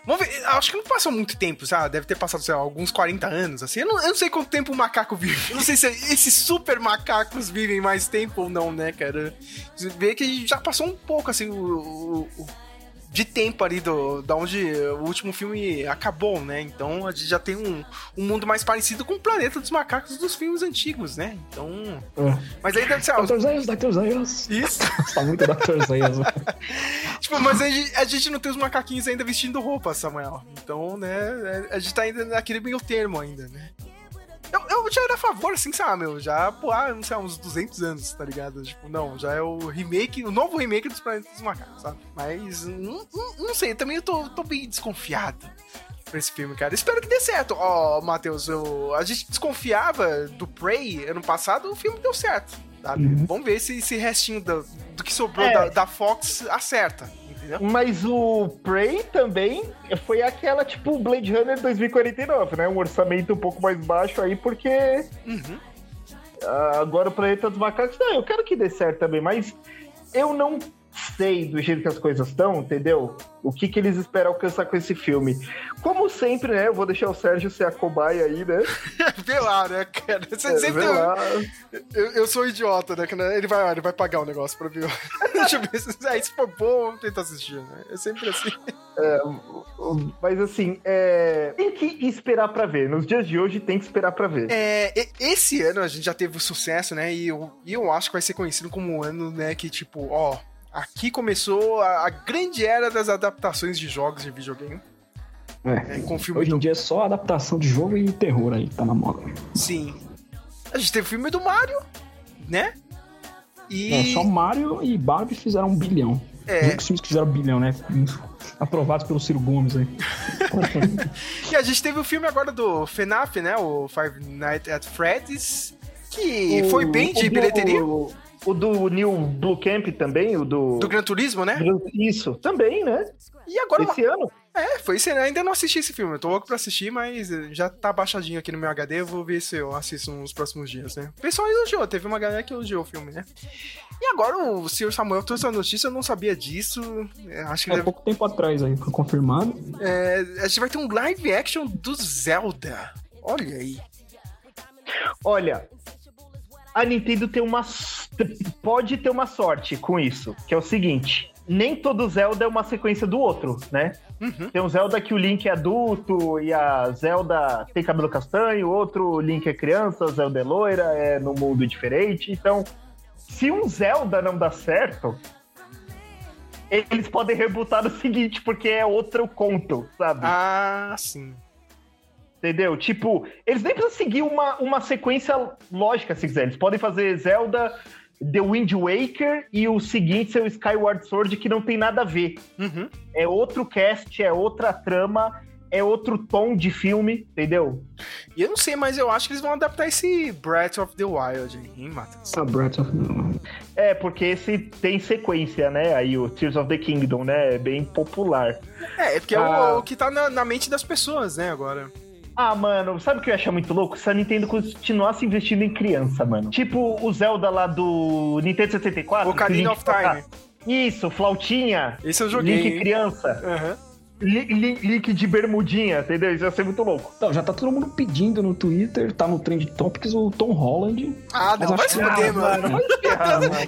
Vamos ver, acho que não passou muito tempo, sabe? Deve ter passado, sei lá, alguns 40 anos, assim. Eu não, eu não sei quanto tempo o macaco vive. Eu não sei se esses super macacos vivem mais tempo ou não, né, cara? Vê que já passou um pouco, assim, o, o- o- de tempo ali do, da onde o último filme acabou, né? Então a gente já tem um, um mundo mais parecido com o Planeta dos Macacos dos filmes antigos, né? Então. Mas aí deve ser. ah, Dr. Zayas, Dr. Zayas. Isso. Tá muito Dr. Zayas. Tipo, mas a gente, a gente não tem os macaquinhos ainda vestindo roupa, Samuel. Então, né, a gente tá ainda naquele meio termo ainda, né? Eu, eu já era a favor, assim, sabe, meu? Já, pô, ah, não sei, uns 200 anos, tá ligado? Tipo, não, já é o remake, o novo remake dos Planetas dos Macacos, sabe? Mas, não, não, não sei, também eu tô, tô bem desconfiado pra esse filme, cara. Espero que dê certo. Ó, Matheus, eu, a gente desconfiava do Prey ano passado, o filme deu certo, sabe? Uhum. Vamos ver se esse restinho do, do que sobrou É. da, da Fox acerta, entendeu? Mas o Prey também foi aquela, tipo, Blade Runner 2049, né? Um orçamento um pouco mais baixo aí, porque Uhum. ah, agora o Planeta dos Macacos... Não, eu quero que dê certo também, mas eu não sei do jeito que as coisas estão, entendeu? O que, que eles esperam alcançar com esse filme. Como sempre, né? Eu vou deixar o Sérgio ser a cobaia aí, né? Vê lá, né, cara? Você É, sempre lá. Eu, eu sou idiota, né? né, Ele vai, ele vai pagar o negócio pra ver. Deixa eu ver se aí, se for bom, vamos tentar assistir, né? É sempre assim. Mas assim, é... tem que esperar pra ver. Nos dias de hoje tem que esperar pra ver. É, esse ano a gente já teve o sucesso, né? E eu, e eu acho que vai ser conhecido como um ano, né? Que tipo, ó, aqui começou a, a grande era das adaptações de jogos de videogame. É. filme Hoje do... em dia é só adaptação de jogo e terror aí, que tá na moda. Sim. A gente teve o filme do Mario, né? E... É, só Mario e Barbie fizeram um bilhão. É. Os filmes que fizeram um bilhão, né? Aprovados pelo Ciro Gomes aí. E a gente teve o filme agora do FNAF, né? O Five Nights at Freddy's, que foi bem de o bilheteria. O do New Blue Camp também, o do. Do Gran Turismo, né? Isso, também, né? E agora Esse ano. É, foi esse ano. Ainda não assisti esse filme. Eu tô louco pra assistir, mas eh, já tá baixadinho aqui no meu HD. Eu vou ver se eu assisto nos próximos dias, né? O pessoal elogiou, teve uma galera que elogiou o filme, né? E agora o senhor Samuel trouxe a notícia, eu não sabia disso. É, Acho que Há deve- pouco tempo atrás aí, foi confirmado. é, a gente vai ter um live action do Zelda. Olha aí. Olha, a Nintendo tem uma. Pode ter uma sorte com isso, que é o seguinte: nem todo Zelda é uma sequência do outro, né? Uhum. Tem um Zelda que o Link é adulto e a Zelda tem cabelo castanho, outro Link é criança, a Zelda é loira, é num mundo diferente. Então, se um Zelda não dá certo, eles podem rebutar no seguinte, porque é outro conto, sabe? Ah, sim. Entendeu? Tipo, eles nem precisam seguir uma, uma sequência lógica, se quiser. Eles podem fazer Zelda, The Wind Waker e o seguinte ser o Skyward Sword, que não tem nada a ver. Uhum. É outro cast, é outra trama, é outro tom de filme, entendeu? E eu não sei, mas eu acho que eles vão adaptar esse Breath of the Wild, hein, Matheus? A Breath of É, porque esse tem sequência, né? Aí o Tears of the Kingdom, né? É bem popular. É, é porque é Ah. o, o que tá na, na mente das pessoas, né, agora. Ah, mano, sabe o que eu ia achar muito louco? Se a Nintendo continuasse investindo em criança, mano. Tipo o Zelda lá do Nintendo 64. que Ocarina of Time. toca- Isso, flautinha. Esse eu joguei. Link hein? criança. Aham. Li- Link de bermudinha, entendeu? Isso ia ser muito louco. Então, já tá todo mundo pedindo no Twitter, tá no Trend Topics o Tom Holland. Ah, não, vai se que- fuder, Ah, mano.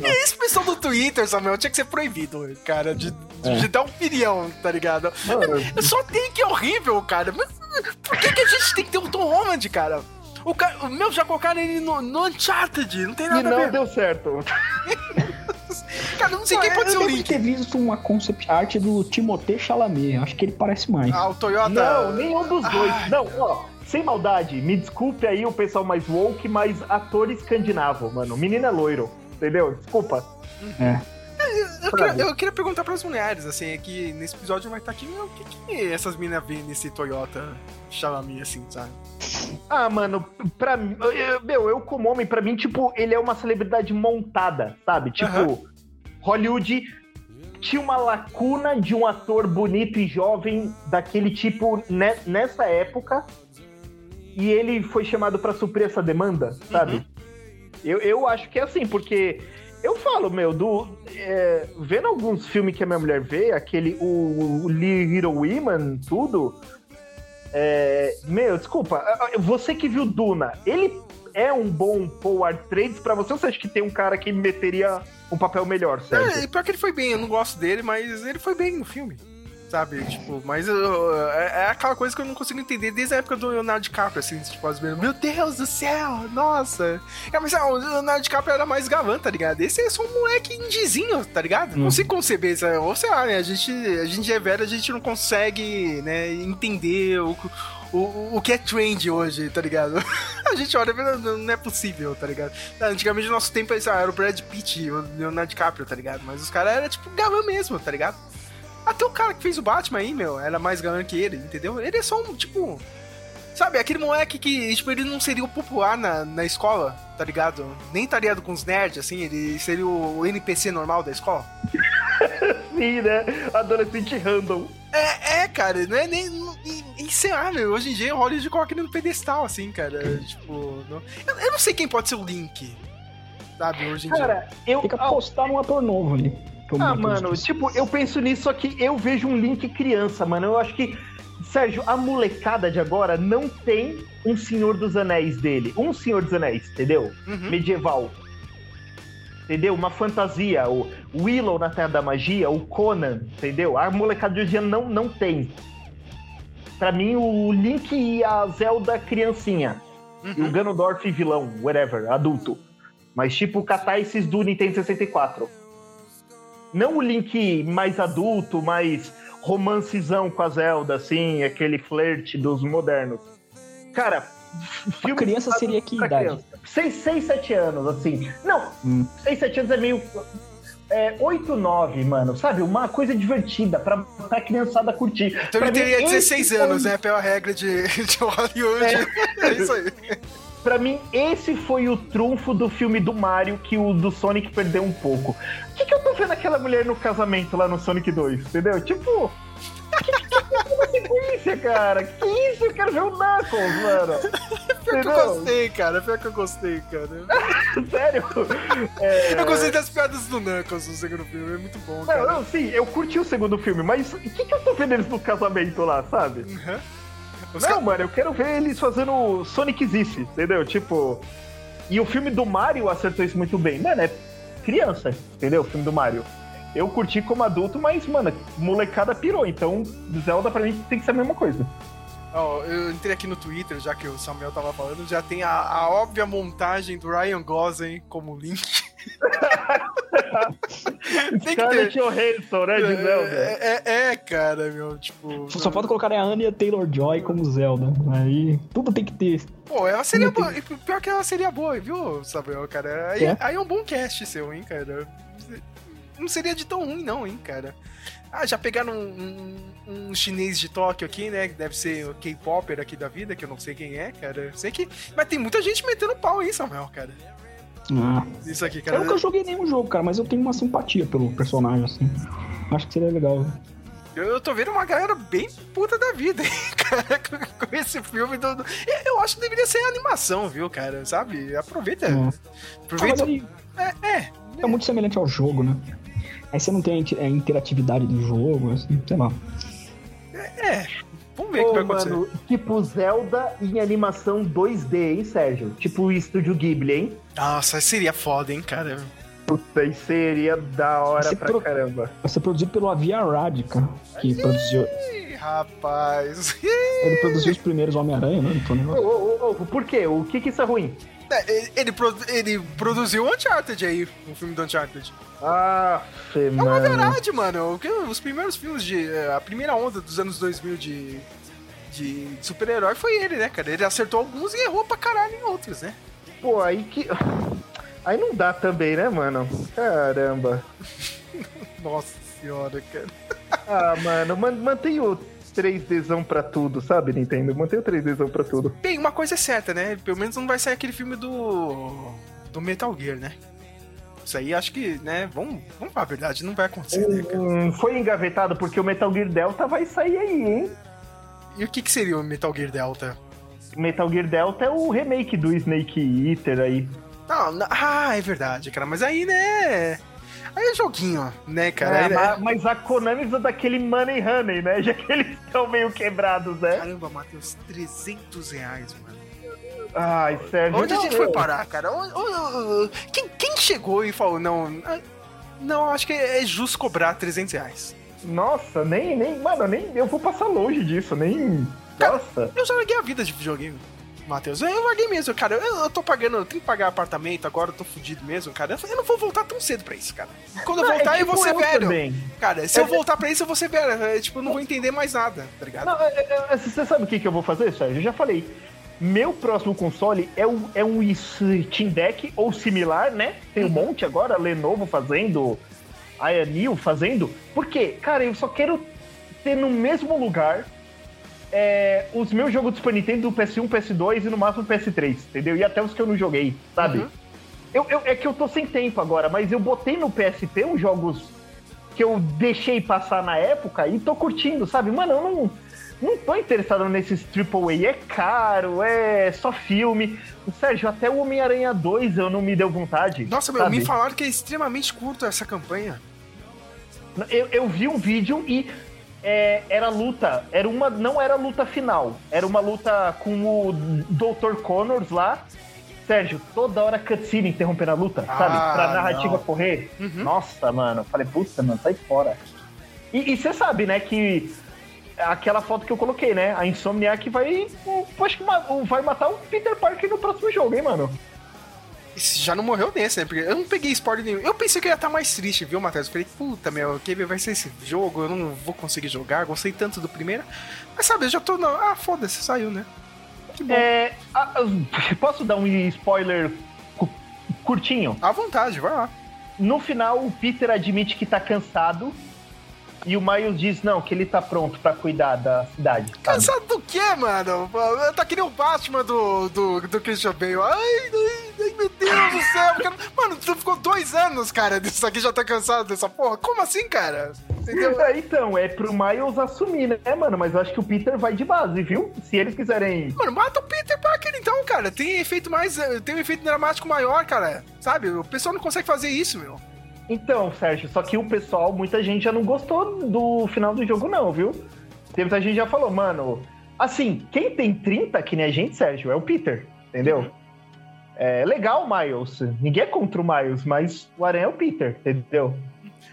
E esse pessoal do Twitter, Samuel, tinha que ser proibido, cara, de, É. de dar opinião, tá ligado? Mano. Só tem que é horrível, cara. Mas por que, que a gente tem que ter um Tom Holland, cara? O, cara, o meu já colocaram ele no, no Uncharted, não tem E nada a não ver. deu certo. Cara, eu não sei quem Ah, pode eu ser o lembro de Link. ter visto uma concept art do Timothée Chalamet. Acho que ele parece mais. Ah, o Toyota. Não, nenhum dos dois. Ai. Não, ó, sem maldade, me desculpe aí o pessoal mais woke, mas ator escandinavo, mano. Menino é loiro, entendeu? Desculpa. É. Eu queria, eu queria perguntar pras mulheres, assim, é que nesse episódio vai estar aqui, meu, o que, que essas minas veem nesse Toyota Xiaomi, assim, sabe? Ah, mano, pra mim, eu- meu, eu como homem, pra mim, tipo, ele é uma celebridade montada, sabe? Tipo. Hollywood tinha uma lacuna de um ator bonito e jovem daquele tipo ne- nessa época e ele foi chamado pra suprir essa demanda, sabe? Eu, eu acho que é assim, porque eu falo, meu, do é, vendo alguns filmes que a minha mulher vê, aquele o, o Little Women, tudo, é, meu, desculpa, você que viu Duna, ele é um bom Paul Trades pra você ou você acha que tem um cara que meteria um papel melhor, É, certo? e pior que ele foi bem, eu não gosto dele, mas ele foi bem no filme. Sabe, tipo, mas eu- é, é aquela coisa que eu não consigo entender desde a época do Leonardo DiCaprio, assim, tipo, as meu Deus do céu, nossa. É, mas ah, o Leonardo DiCaprio era mais galã, tá ligado? Esse é só um moleque indizinho, tá ligado? Não consigo conceber isso, ou sei lá, né, a gente, a gente é velho, a gente não consegue, né, entender o, o, o que é trend hoje, tá ligado? a gente olha, e não, não é possível, tá ligado? Antigamente, no nosso tempo, era o Brad Pitt, o Leonardo DiCaprio, tá ligado? Mas os caras eram, tipo, galã mesmo, tá ligado? Até o cara que fez o Batman aí, meu, era mais galã que ele, entendeu? Ele é só um, tipo. Sabe, aquele moleque que, tipo, ele não seria o popular na, na escola, tá ligado? Nem estaria com os nerds, assim, ele seria o NPC normal da escola. Sim, né? Adolescente random. É, é, cara, não é nem. E, e sei lá, meu, hoje em dia o Hollywood coloca ele no pedestal, assim, cara. Tipo. não- eu, eu não sei quem pode ser o Link. Sabe, hoje em Cara, eu. Tem que apostar num ator novo ali. Ah, mano, tipo, eu penso nisso, só que eu vejo um link criança, mano. Eu acho que, Sérgio, a molecada de agora não tem um Senhor dos Anéis dele. Um Senhor dos Anéis, entendeu? Uhum. Medieval. Entendeu? Uma fantasia. O Willow na Terra da Magia, o Conan, entendeu? A molecada de hoje em dia não, não tem. Pra mim, o Link e a Zelda criancinha. E o Uhum. Ganondorf vilão, whatever, adulto. Mas tipo catar esses do Nintendo 64. Não o Link mais adulto, mais. romancezão com a Zelda, assim, aquele flerte dos modernos. Cara, filme. criança seria que idade? criança. 6, 6, 7 anos, assim. Não, Hum. 6, 7 anos é meio. É, 8, 9, mano, sabe? Uma coisa divertida pra, pra criançada curtir. Então Pra ele teria esse 16 foi- anos, né? Pela regra de, de Hollywood. É. isso aí. Pra mim, esse foi o trunfo do filme do Mario que o do Sonic perdeu um pouco. O que, que eu tô vendo aquela mulher no casamento lá no Sonic 2? Entendeu? Tipo. Que, que, sequência, cara? Que isso? Eu quero ver o Knuckles, mano. Pior que eu gostei, cara. Pior que eu gostei, cara. Sério? É... Eu gostei das piadas do Knuckles no segundo filme. É muito bom, Não, cara. não, sim, eu curti o segundo filme, mas o que, que eu tô vendo eles no casamento lá, sabe? Uhum. Os Não, ca- mano, eu quero ver eles fazendo Sonic Zice, entendeu? Tipo. E o filme do Mario acertou isso muito bem. Mano, é criança, entendeu? O filme do Mario. Eu curti como adulto, mas, mano, molecada pirou. Então, Zelda pra mim tem que ser a mesma coisa. Ó, eu entrei aqui no Twitter, já que o Samuel tava falando, já tem a, a óbvia montagem do Ryan Gosling como Link. tem que ter. Johansson, né, de Zelda? É, é, é, cara, meu, tipo. Só falta colocar a Anya Taylor-Joy como Zelda. Aí tudo tem que ter. Pô, ela seria boa. Pior que ela seria boa, viu, Samuel, cara? Aí É? aí é um bom cast seu, hein, cara? Não seria de tão ruim, não, hein, cara? Ah, já pegaram um, um- um chinês de Tóquio aqui, né? Que deve ser o K-Popper aqui da vida, que eu não sei quem é, cara. Eu sei que. Mas tem muita gente metendo pau aí, Samuel, cara. Ah. Isso aqui, cara. Eu nunca joguei nenhum jogo, cara, mas eu tenho uma simpatia pelo personagem, assim. Acho que seria legal. Eu, eu tô vendo uma galera bem puta da vida, hein, cara, com, com esse filme. Do, do- Eu, eu acho que deveria ser animação, viu, cara? Sabe? Aproveita. É. Ah, Aproveita. aí É, é. é muito semelhante ao jogo, né? Aí você não tem a a interatividade do jogo, assim, sei lá. É. Vamos ver o que vai acontecer. mano, tipo Zelda em animação 2D, hein, Sérgio? Tipo o Estúdio Ghibli, hein? Nossa, seria foda, hein, cara. Puta, isso seria da hora pra pro- caramba. Vai ser produzido pelo Avia Radica, que produziu. Ih, rapaz. Ele produziu os primeiros Homem-Aranha, né? Não tô Ô, lembrando. ô, ô, ô, por quê? O que que isso é ruim? É, ele, ele ele produziu o Uncharted aí, o filme do Uncharted. Ah, É uma verdade, mano. Os primeiros filmes de. é, A primeira onda dos anos 2000 de. De super-herói foi ele, né, cara? Ele acertou alguns e errou pra caralho em outros, né? Pô, aí que. Aí não dá também, né, mano? Caramba. Nossa senhora, cara. Ah, mano, man- mantém o 3Dzão pra tudo, sabe, Nintendo? Mantém o 3Dzão pra tudo. Bem, uma coisa é certa, né? Pelo menos não vai sair aquele filme do. do Metal Gear, né? Isso aí acho que, né? Vamos, vamos falar a verdade, não vai acontecer, né, cara? Hum, foi engavetado porque o Metal Gear Delta vai sair aí, hein? E o que, que seria o Metal Gear Delta? Metal Gear Delta é o remake do Snake Eater aí. Não, não- ah, é verdade, cara. Mas aí, né? Aí é joguinho, né, cara? É, Aí, ma- né? mas a Konami usa daquele Money Honey, né? Já que eles estão meio quebrados, né? Caramba, Matheus, 300 reais, mano. Ai, Sérgio. Onde a não, gente foi parar, cara? Quem, quem chegou e falou, não, ah, não, acho que é justo cobrar 300 reais. Nossa, nem, nem. Mano, nem. Eu vou passar longe disso, nem. Nossa. Eu já larguei a vida de videogame, Matheus. Eu larguei mesmo, cara. Eu, eu tô pagando, eu tenho que pagar apartamento, agora eu tô fudido mesmo, cara. Eu não vou voltar tão cedo pra isso, cara. Quando eu Não, é voltar, eu tipo vou ser eu velho. também. Cara, se É- eu voltar pra isso, eu vou ser velho. É, tipo, eu não vou entender mais nada, tá ligado? Não, é- é- é- você sabe o que, que eu vou fazer, Sérgio? Eu já falei. Meu próximo console é um, é um Steam Deck ou similar, né? Tem um monte agora, Lenovo fazendo, a Anil fazendo. Por quê? Cara, eu só quero ter no mesmo lugar é, os meus jogos do Super Nintendo do PS1, PS2 e no máximo PS3, entendeu? E até os que eu não joguei, sabe? Uhum. Eu, eu- é que eu tô sem tempo agora, mas eu botei no PSP os jogos que eu deixei passar na época e tô curtindo, sabe? Mano, eu não, não tô interessado nesses AAA. É caro, é só filme. Sérgio, até o Homem-Aranha 2 eu não me deu vontade. Nossa, meu, sabe? me falaram que é extremamente curto essa campanha. Eu, eu vi um vídeo e é, era luta. Era uma, não era luta final. Era uma luta com o Dr. Connors lá. Sérgio, toda hora cutscene interrompendo a luta, sabe? Ah, Pra narrativa não. correr. Uhum. Nossa, mano. Falei, puta, mano, sai fora. E você sabe, né, que aquela foto que eu coloquei, né? A Insomniac vai. eu Acho que vai matar o Peter Parker no próximo jogo, hein, mano? Já não morreu nesse, né? Porque eu não peguei spoiler nenhum. Eu pensei que eu ia estar mais triste, viu, Matheus? Eu falei, puta, meu, que vai ser esse jogo, eu não vou conseguir jogar, gostei tanto do primeiro. Mas sabe, eu já tô. Não, ah, foda-se, saiu, né? Que bom. É, ah, ah, posso dar um spoiler cu- curtinho? À vontade, vai lá. No final, o Peter admite que tá cansado. E o Miles diz, não, que ele tá pronto pra cuidar da cidade. sabe? Cansado do quê, mano? Tá que nem o Batman do, do, do Christian Bale. Ai, ai, ai, meu Deus do céu. cara. Mano, tu ficou dois anos, cara, disso aqui já tá cansado dessa porra. Como assim, cara? Entendeu? É, então, é pro Miles assumir, né, mano? Mas eu acho que o Peter vai de base, viu? Se eles quiserem. Mano, mata o Peter Parker então, cara. Tem efeito mais. Tem um efeito dramático maior, cara. Sabe? O pessoal não consegue fazer isso, meu. Então, Sérgio, só que o pessoal, muita gente já não gostou do final do jogo, não, viu? Tem muita gente já falou, mano. Assim, quem tem 30, que nem a gente, Sérgio, é o Peter, entendeu? É legal o Miles. Ninguém é contra o Miles, mas o Aranha é o Peter, entendeu?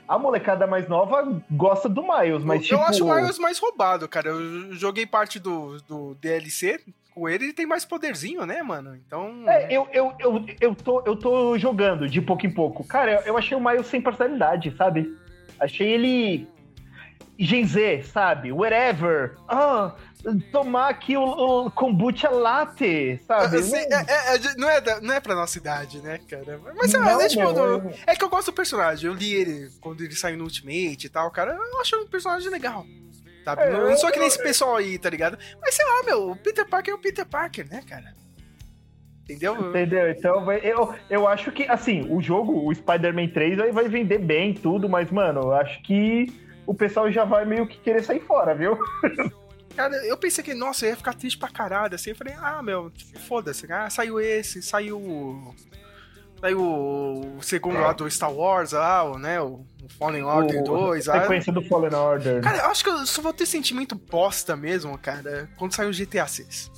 A molecada mais nova gosta do Miles, mas eu tipo. acho o Miles mais roubado, cara. Eu joguei parte do, do DLC ele, tem mais poderzinho, né, mano? Então. É, eu, eu, eu, eu, tô, eu tô jogando de pouco em pouco. Cara, eu, achei o Miles sem personalidade, sabe? Achei ele. Gen Z, sabe? Whatever. Ah, tomar aqui o, o kombucha latte, sabe? Assim, é, é- é- não, é da- não é pra nossa idade, né, cara? Mas lá, Não, é, tipo, do- é que eu gosto do personagem. Eu li ele quando ele saiu no Ultimate e tal, cara. Eu acho um personagem legal. Sabe? É, não, não sou que nem esse pessoal aí, tá ligado? Mas sei lá, meu, o Peter Parker é o Peter Parker, né, cara? Entendeu? Entendeu? Então, eu, eu acho que, assim, o jogo, o Spider-Man 3, aí vai vender bem tudo, mas, mano, eu acho que o pessoal já vai meio que querer sair fora, viu? Cara, eu pensei que, nossa, eu ia ficar triste pra caralho, assim. Eu falei, ah, meu, foda-se. Ah, saiu esse, saiu. Saiu o segundo lá do Star Wars, lá, o, né? O, o Fallen Order O- 2. a sequência do Fallen Order. Cara, eu acho que eu só vou ter sentimento bosta mesmo, cara, quando sair o GTA 6.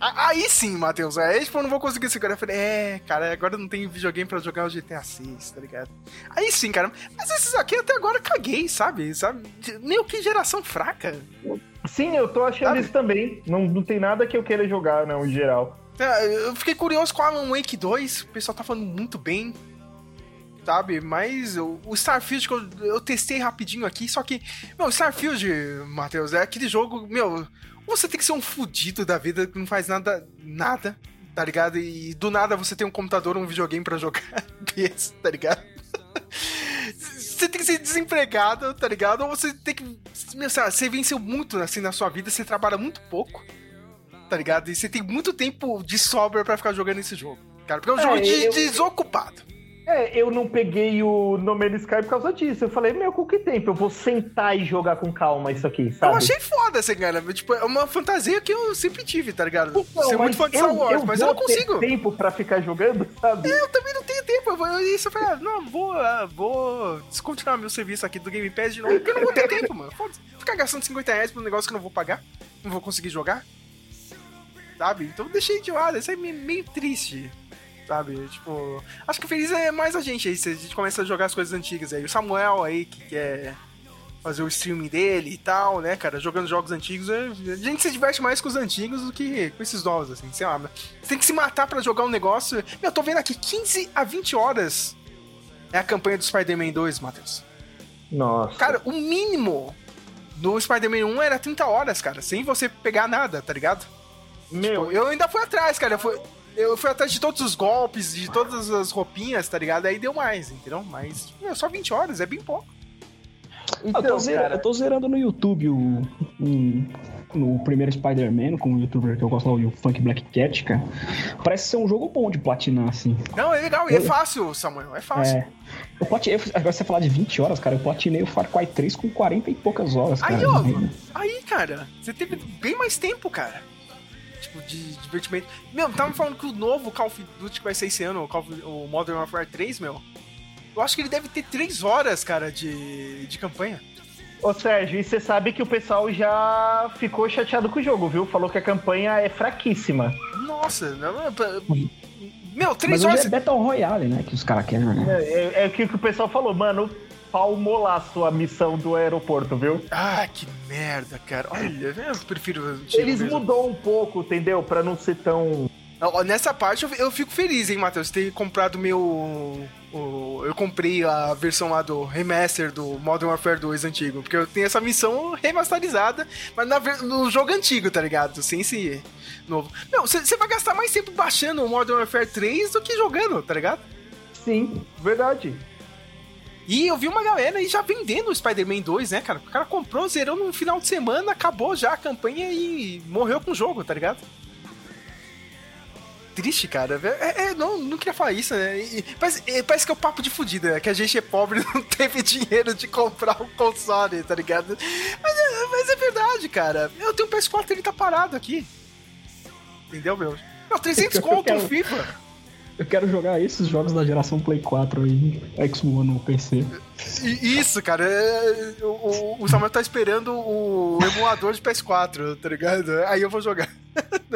A- Aí sim, Matheus, aí tipo, eu não vou conseguir segurar. Eu falei, é, cara, agora não tem videogame pra jogar o GTA 6, tá ligado? Aí sim, cara, mas esses aqui até agora eu caguei, sabe? sabe? Meio que geração fraca. Sim, eu tô achando Sabe? isso também. Não, não tem nada que eu queira jogar, não, em geral. É, Eu fiquei curioso com Alan Wake 2, o pessoal tá falando muito bem, sabe? Mas o Starfield que eu, eu testei rapidinho aqui, só que, meu, Starfield, Matheus, é aquele jogo, meu, você tem que ser um fudido da vida que não faz nada, nada, tá ligado? E do nada você tem um computador ou um videogame pra jogar desse, tá ligado? Você tem que ser desempregado, tá ligado? Ou você tem que. Meu, você venceu muito assim na sua vida, você trabalha muito pouco tá ligado? E você tem muito tempo de sobra pra ficar jogando esse jogo. Cara, porque é um É, jogo de eu- desocupado. É, eu não peguei o No Man's Sky por causa disso. Eu falei, meu, com que tempo? Eu vou sentar e jogar com calma isso aqui, sabe? Eu achei foda essa cara. Tipo, é uma fantasia que eu sempre tive, tá ligado? Então, Ser muito fã de Star eu- Wars, eu mas eu não consigo. tempo pra ficar jogando, sabe? Eu também não tenho tempo. Eu, vou- isso eu falei, ah, não, vou, ah, vou descontinuar meu serviço aqui do Game Pass de novo, porque eu não vou ter tempo, mano. Foda-se. Ficar gastando 50 reais por um negócio que eu não vou pagar, não vou conseguir jogar. Sabe? Então deixei de lado. Isso é meio, triste. Sabe? Tipo. Acho que feliz é mais a gente aí. Se a gente começa a jogar as coisas antigas aí. O Samuel aí, que quer fazer o streaming dele e tal, né, cara? Jogando jogos antigos. é- A gente se diverte mais com os antigos do que com esses novos, assim. Sei lá. Você tem que se matar pra jogar um negócio. Eu tô vendo aqui 15 a 20 horas é a campanha do Spider-Man 2, Matheus. Nossa. Cara, o mínimo no Spider-Man 1 era 30 horas, cara, sem você pegar nada, tá ligado? Meu, Tipo, eu ainda fui atrás, cara. Eu fui, eu fui atrás de todos os golpes, de todas as roupinhas, tá ligado? Aí deu mais, entendeu? Mas, meu, só 20 horas, é bem pouco. eu, tô então, zera- cara, eu tô zerando no YouTube o, um- no primeiro Spider-Man, com o youtuber que eu gosto lá, o Funk Black Cat, cara. Parece ser um jogo bom de platinar, assim. Não, é legal, e é fácil, Samuel, é fácil. É. Eu platinei, agora você falar de 20 horas, cara, eu platinei o Far Cry 3 com 40 e poucas horas, cara. Aí, ó, aí, cara, você teve bem mais tempo, cara. Tipo, de divertimento. Meu, tava falando que o novo Call of Duty que vai ser esse ano, o, Call of- o Modern Warfare 3, meu. Eu acho que ele deve ter 3 horas, cara, de, de campanha. Ô Sérgio, e você sabe que o pessoal já ficou chateado com o jogo, viu? Falou que a campanha é fraquíssima. Nossa, não, não, pra- meu, 3 Mas hoje horas. é Battle Royale, né, que os caras querem jogar. É, é, é o que o pessoal falou, mano, pau molaço a missão do aeroporto, viu? Ah, que merda, cara. Olha, eu prefiro Eles mesmo. mudou um pouco, entendeu? Pra não ser tão Nessa parte eu, fico feliz, hein, Matheus, ter comprado meu. eu comprei a versão lá do remaster do Modern Warfare 2 antigo. Porque eu tenho essa missão remasterizada, mas na no jogo antigo, tá ligado? Sem esse novo. Não, você vai gastar mais tempo baixando o Modern Warfare 3 do que jogando, tá ligado? Sim, verdade. E eu vi uma galera aí já vendendo o Spider-Man 2, né, cara? O cara comprou, zerou no final de semana, acabou já a campanha e morreu com o jogo, tá ligado? Triste, cara. É, é, não, não queria falar isso, né? E- parece, é, parece que é o papo de fudida, né? Que a gente é pobre não teve dinheiro de comprar um console, tá ligado? Mas é, mas é verdade, cara. Eu tenho um PS4 ele tá parado aqui. Entendeu, meu? Não, 300 Eu conto no FIFA. Eu quero jogar esses jogos da geração Play 4 aí, X1 no PC. Isso, cara. é, O, o- o Samuel tá esperando o emulador de PS4, tá ligado? Aí eu vou jogar.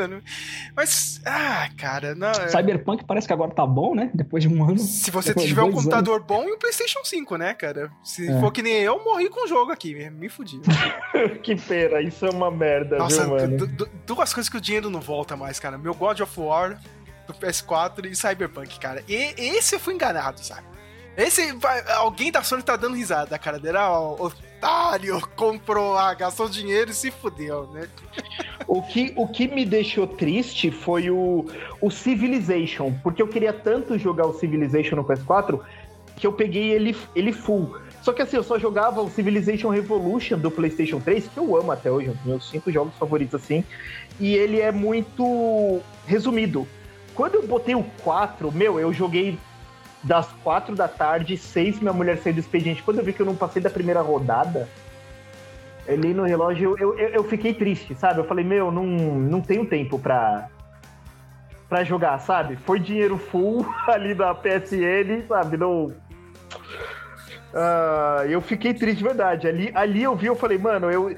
Mas, ah, cara, não. é- Cyberpunk parece que agora tá bom, né? Depois de um ano. Se você tiver um computador bom e um PlayStation 5, né, cara? Se É. for que nem eu, morri com o jogo aqui, me fudi. que pena, isso é uma merda, Nossa, viu, mano? du- du- duas coisas que o dinheiro não volta mais, cara. Meu God of War do PS4 e Cyberpunk, cara. E esse eu fui enganado, sabe? Esse, alguém da Sony tá dando risada, cara. Era o otário, comprou lá, gastou dinheiro e se fudeu, né? O que, o que me deixou triste foi o, o Civilization, porque eu queria tanto jogar o Civilization no PS4 que eu peguei ele, ele full. Só que assim, eu só jogava o Civilization Revolution do PlayStation 3, que eu amo até hoje, um dos meus cinco jogos favoritos assim, e ele é muito resumido. Quando eu botei o 4, meu, eu joguei das 4 da tarde, 6 minha mulher saiu do expediente. Quando eu vi que eu não passei da primeira rodada, eu li no relógio, eu, eu, eu fiquei triste, sabe? Eu falei, meu, não, não tenho tempo pra, pra jogar, sabe? Foi dinheiro full ali da PSN, sabe? Não. Ah, eu fiquei triste, de verdade. Ali, ali eu vi, eu falei, mano, eu.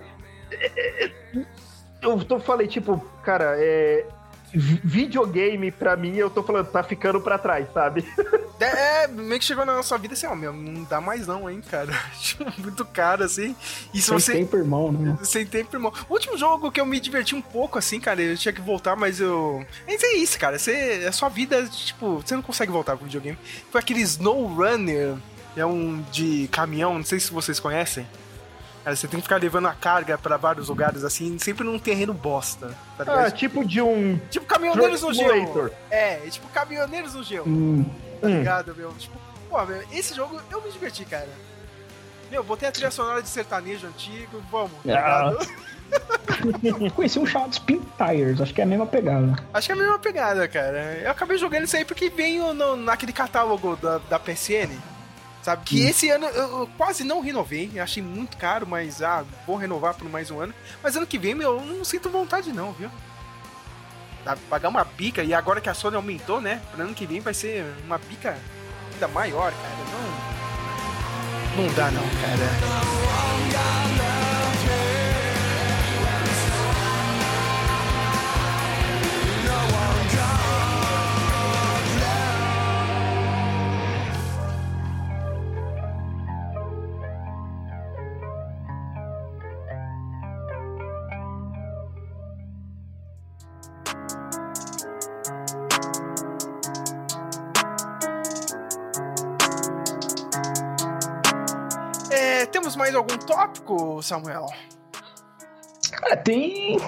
Eu tô, falei, tipo, cara, é. Vi- Videogame, pra mim, eu tô falando, tá ficando pra trás, sabe? É, é, meio que chegou na nossa vida assim, ó, meu, não dá mais não, hein, cara. Muito caro, assim. E se Sem você. tempo, irmão, né? Sem tempo, irmão. O último jogo que eu me diverti um pouco, assim, cara, eu tinha que voltar, mas eu. Mas é isso, cara. Você, a sua vida, tipo, você não consegue voltar pro videogame. Foi aquele Snow Runner, é um de caminhão, não sei se vocês conhecem. Cara, você tem que ficar levando a carga pra vários lugares, assim, sempre num terreno bosta. Tá ligado? Ah, tipo de um. tipo caminhoneiros no gelo. É, tipo caminhoneiros no gelo. Hum, Tá ligado, meu? Tipo, pô, meu, esse jogo eu me diverti, cara. Meu, botei a trilha sonora de sertanejo antigo, vamos, tá Ah. ligado? Conheci um chamado Spin Tires, acho que é a mesma pegada. Acho que é a mesma pegada, cara. Eu acabei jogando isso aí porque veio no- naquele catálogo da, da PSN. Sabe? Que Hum. esse ano eu, eu quase não renovei. Eu achei muito caro, mas ah, vou renovar por mais um ano. Mas ano que vem, meu, eu não sinto vontade, não, viu? Sabe? Pagar uma bica, e agora que a Sony aumentou, né? Pra ano que vem vai ser uma bica ainda maior, cara. Não. Não dá, não, cara. Tópico, Samuel? Tem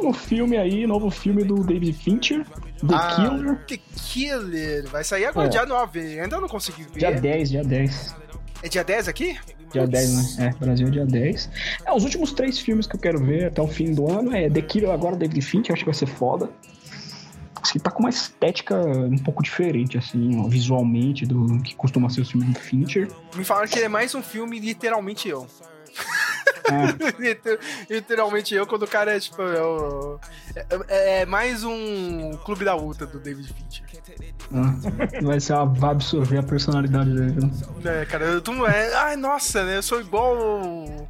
um filme aí, novo filme do David Fincher, The Ah, Killer. The Killer. Vai sair agora, É. dia 9. Ainda não consegui ver. Dia 10, dia 10. É dia 10 aqui? Dia 10, né? É, Brasil é dia 10. É, os últimos três filmes que eu quero ver até o fim do ano é The Killer agora, David Fincher, acho que vai ser foda. Assim, tá com uma estética um pouco diferente, assim, ó, visualmente, do que costuma ser o filme do Fincher. Me falaram que é mais um filme literalmente eu. É, Liter- literalmente eu, quando o cara é tipo. é o- É, é mais um clube da luta do David Fincher. é. vai ser uma, vai absorver a personalidade dele. né? É, cara, tu não é. Ai, nossa, né? Eu sou igual o,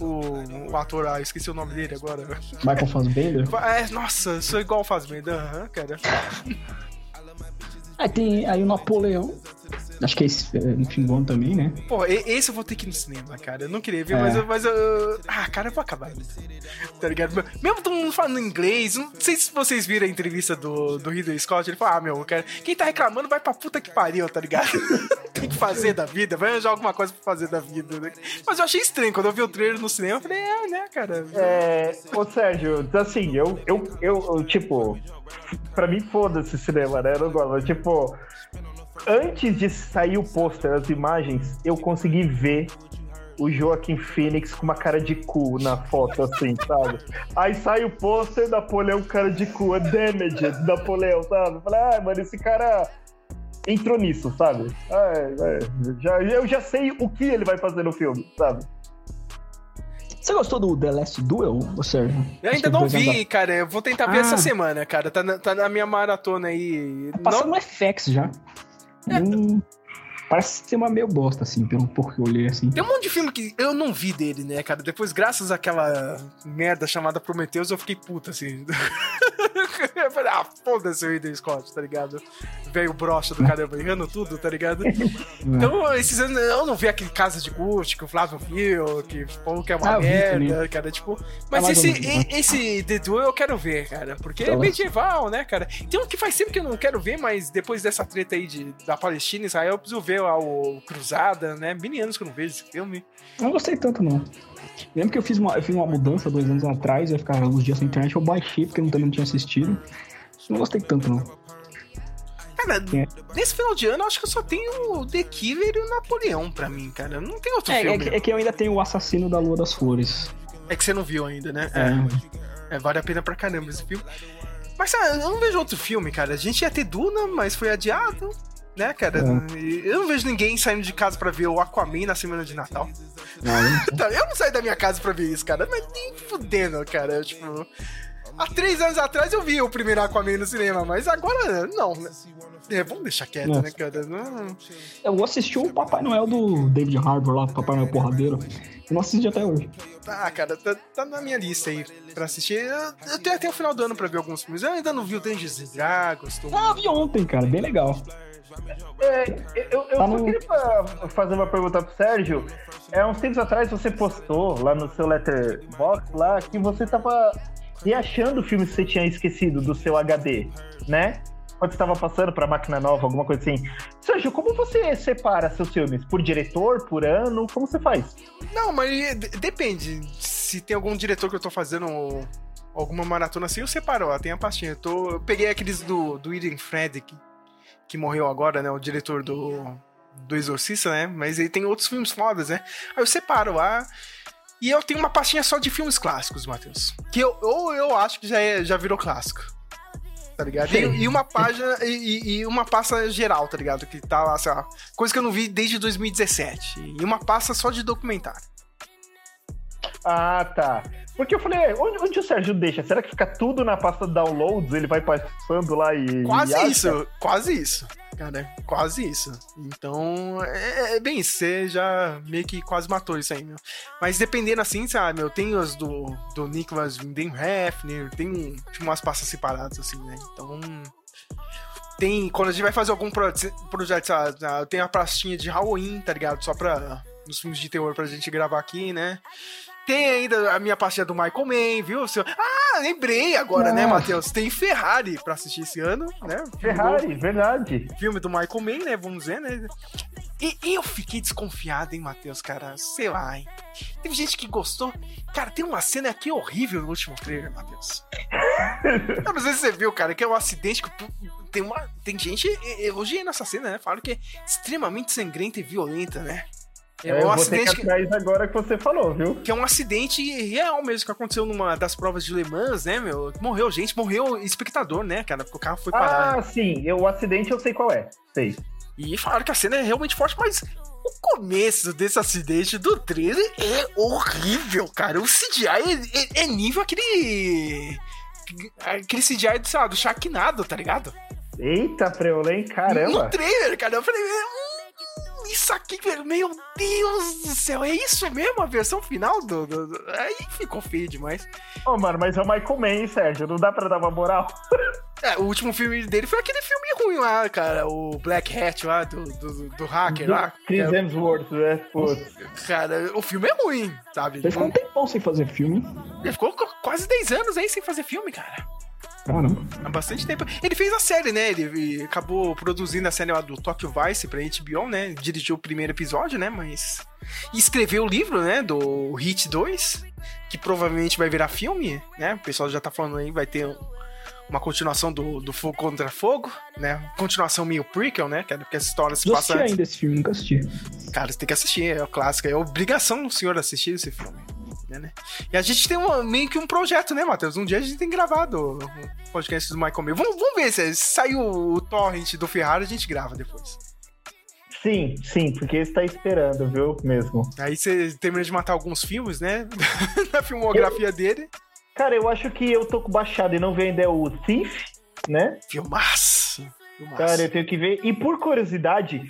o, o ator, ah, esqueci o nome dele agora. Michael Fassbender. É, nossa, eu sou igual o Fazbender, aham, cara. Aí tem aí o Napoleão. Acho que é esse, é, no fim do ano também, né? Pô, esse eu vou ter que ir no cinema, cara. Eu não queria ver, É. mas, eu, mas eu. Ah, cara, eu vou acabar. Tá ligado? Mesmo todo mundo falando inglês, não sei se vocês viram a entrevista do, do Ridley Scott. Ele falou: Ah, meu, cara, quem tá reclamando vai pra puta que pariu, tá ligado? Tem que fazer da vida, vai arranjar alguma coisa pra fazer da vida. Né? Mas eu achei estranho. Quando eu vi o trailer no cinema, eu falei: É, né, cara? É, ô Sérgio, assim, eu, eu, eu, eu, tipo, pra mim foda-se cinema, né? Eu não gosto, mas, tipo, antes de sair o pôster, as imagens, eu consegui ver o Joaquim Phoenix com uma cara de cu na foto, assim, sabe? Aí sai o pôster, Napoleão cara de cu, é Damaged, Napoleão, sabe? Eu Falei, ah, mano, esse cara entrou nisso, sabe? Ah, é, é, já, eu já sei o que ele vai fazer no filme, sabe? Você gostou do The Last Duel, Sérgio? Eu ainda não vi, cara. Eu vou tentar ver Ah. essa semana, cara. Tá na, tá na minha maratona aí. Tá passando no FX já. Hum, parece ser uma meio bosta, assim, pelo pouco que eu olhei, assim. Tem um monte de filme que eu não vi dele, né, cara? Depois, graças àquela merda chamada Prometheus, eu fiquei puta, assim. eu falei, ah, foda-se o Ridley Scott, tá ligado? Veio brocha do caramba, errando tudo, tá ligado? Então, esses anos, eu não vi aquele Casa de Gucci que o Flávio viu, que falou que é uma Ah, merda, cara, tipo... É Mas esse, né? e- esse The Duel eu quero ver, cara, porque é Então, medieval, né, cara? Tem um que faz tempo que eu não quero ver, mas depois dessa treta aí de, da Palestina e Israel, eu preciso ver lá o Cruzada, né? Mil anos que eu não vejo esse filme. Não gostei tanto, não. Lembro que eu fiz uma, eu fiz uma mudança dois anos atrás, eu ia ficar uns dias na internet, eu baixei porque eu também não tinha assistido. Não gostei tanto, não. Cara, É. nesse final de ano, eu acho que eu só tenho o The Killer e o Napoleão pra mim, cara. Não tem outro É, é, filme. que- é que eu ainda tenho o Assassino da Lua das Flores. É que você não viu ainda, né? É. É, vale a pena pra caramba esse filme. Mas, sabe, eu não vejo outro filme, cara. A gente ia ter Duna, mas foi adiado, né, cara? É. Eu não vejo ninguém saindo de casa pra ver o Aquaman na semana de Natal. Ah, Tá, Eu não saio da minha casa pra ver isso, cara. Mas nem fudendo, cara. Tipo. Há três anos atrás eu vi o primeiro Aquaman no cinema, mas agora não, né? É, vamos deixar quieto, né, cara? Não... Eu assisti o Papai Noel do David Harbour lá, Papai Noel Porradeiro. Eu não assisti até hoje. Ah, cara, tá, tá na minha lista aí pra assistir. Eu, eu tenho até o final do ano pra ver alguns filmes. Eu ainda não vi o Dungeons and Dragons. Tô... Ah, vi ontem, cara, bem legal. É, eu eu Tá só no- queria fa- fazer uma pergunta pro Sérgio. É, uns tempos atrás você postou lá no seu letterbox lá que você tava reachando filmes que você tinha esquecido do seu HD, né? Quando você tava passando pra máquina nova, alguma coisa assim. Sérgio, como você separa seus filmes? Por diretor, por ano? Como você faz? Não, mas de- depende. Se tem algum diretor que eu tô fazendo alguma maratona assim, eu separo, ó, tem a pastinha. Eu, tô, eu peguei aqueles do, do Eden Fred, que, que morreu agora, né? O diretor do, do Exorcista, né? Mas ele tem outros filmes fodas, né? Aí eu separo lá. E eu tenho uma pastinha só de filmes clássicos, Matheus. Que eu, ou eu acho que já, é, já virou clássico. Tá ligado? E, e uma página e, e- uma pasta geral, tá ligado? Que tá lá, sei lá, coisa que eu não vi desde 2017. E uma pasta só de documentário. Ah, tá. Porque eu falei, onde, onde o Sérgio deixa? Será que fica tudo na pasta downloads? Ele vai passando lá e. Quase e isso, quase isso. Cara, quase isso. Então, é, é bem. Você já meio que quase matou isso aí, meu. Mas dependendo assim, sabe, meu, tem os do, do Nicholas Winden Hefner, tem tipo, umas pastas separadas, assim, né? Então. Tem. Quando a gente vai fazer algum proje- projeto, sei lá, eu tenho a pastinha de Halloween, tá ligado? Só pra. Nos filmes de terror pra gente gravar aqui, né? Tem ainda a minha pastinha do Michael Mann, viu? seu- Ah, lembrei agora, né, Nossa. Matheus? Tem Ferrari pra assistir esse ano, né? Ferrari, verdade. Filme do Michael Mann, né? Vamos ver, né? E, e eu fiquei desconfiado, hein, Matheus, cara? Sei lá, hein? Teve gente que gostou. Cara, tem uma cena aqui horrível no último trailer, Matheus. eu não sei se você viu, cara, que é um acidente que tem uma. Tem gente elogiando essa cena, né? Falaram que é extremamente sangrenta e violenta, né? É eu um vou ter acidente que que, atrás agora que você falou, viu? que é um acidente real mesmo, que aconteceu numa das provas de Le Mans, né, meu? Morreu gente, morreu espectador, né, cara? Porque o carro foi parar. Ah, sim. Eu, o acidente eu sei qual é. Sei. E falaram que a cena é realmente forte, mas o começo desse acidente do trailer é horrível, cara. O CGI é, é- é nível aquele. Aquele CGI do, sei lá, do Sharknado, tá ligado? Eita, Preolém, caramba. No trailer, cara. Eu falei, isso aqui, meu Deus do céu, é isso mesmo a versão final do. do- do- Aí ficou feio demais. Ô, mano, mas é o Michael Mann, hein, Sérgio? Não dá pra dar uma moral? É, o último filme dele foi aquele filme ruim lá, cara. O Black Hat lá, do, do, do hacker lá. Chris É, Hemsworth, né? Putz. Cara, o filme é ruim, sabe? Ele ficou um tempão sem fazer filme. Ele ficou qu- quase 10 anos aí sem fazer filme, cara. Caramba. Há bastante tempo. Ele fez a série, né? Ele, acabou produzindo a série lá do Tokyo Vice pra HBO, né? Dirigiu o primeiro episódio, né? Mas. E escreveu o livro, né? Do Hit 2, que provavelmente vai virar filme, né? O pessoal já tá falando aí, vai ter um- uma continuação do, do Fogo contra Fogo, né? Continuação meio prequel, né? Que é porque essa história se passa assisti antes. ainda esse filme, nunca assisti. Cara, você tem que assistir, é o clássico. É obrigação do senhor assistir esse filme. Né, né? E a gente tem uma- meio que um projeto, né, Matheus? Um dia a gente tem gravado o podcast do Michael Bay. Vamos, vamos ver se, se saiu o torrent do Ferrari, a gente grava depois. Sim, sim, porque você tá esperando, viu? Mesmo. Aí você termina de matar alguns filmes, né? Na filmografia dele. Cara, eu acho que eu tô com baixado e não vi ainda é o Thief, né? Filmaço. Filmaço. Cara, eu tenho que ver. E por curiosidade,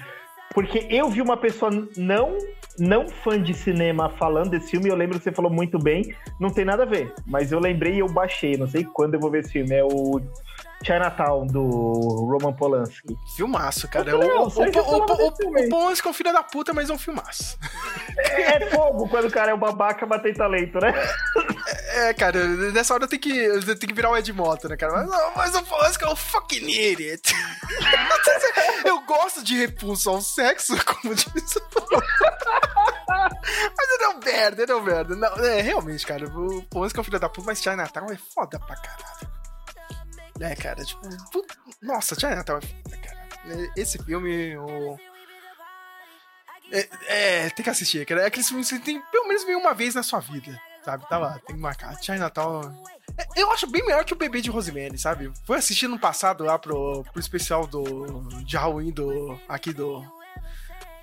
porque eu vi uma pessoa não não fã de cinema falando desse filme, eu lembro que você falou muito bem, não tem nada a ver, mas eu lembrei e eu baixei, não sei quando eu vou ver esse filme, é o Chinatown, do Roman Polanski. Filmaço, cara. Eu O, falei, o, o, o, o, Polanski é um filho da puta, mas é um filmaço. É fogo quando o cara é um babaca, mas tem talento, né? É, cara, nessa hora tem que, tem que virar o Ed Mota, né, cara? Mas, não, mas o Polanski é um fucking idiot. Eu gosto de repulso ao sexo, como diz o Mas ele é um merda, ele é um merda. Não, é, realmente, cara, o Polanski é um filho da puta, mas Chinatown é foda pra caralho. É, cara, tipo... put- Nossa, Chinatown é foda, cara. É, Esse filme, o... É, é, tem que assistir, cara. É aqueles filmes que você tem pelo menos ver uma vez na sua vida, sabe? Tá lá, tem que marcar. Chinatown. É, Eu acho bem melhor que o Bebê de Rosemary, sabe? Fui assistir no passado lá pro, pro especial do, de Halloween do, aqui do,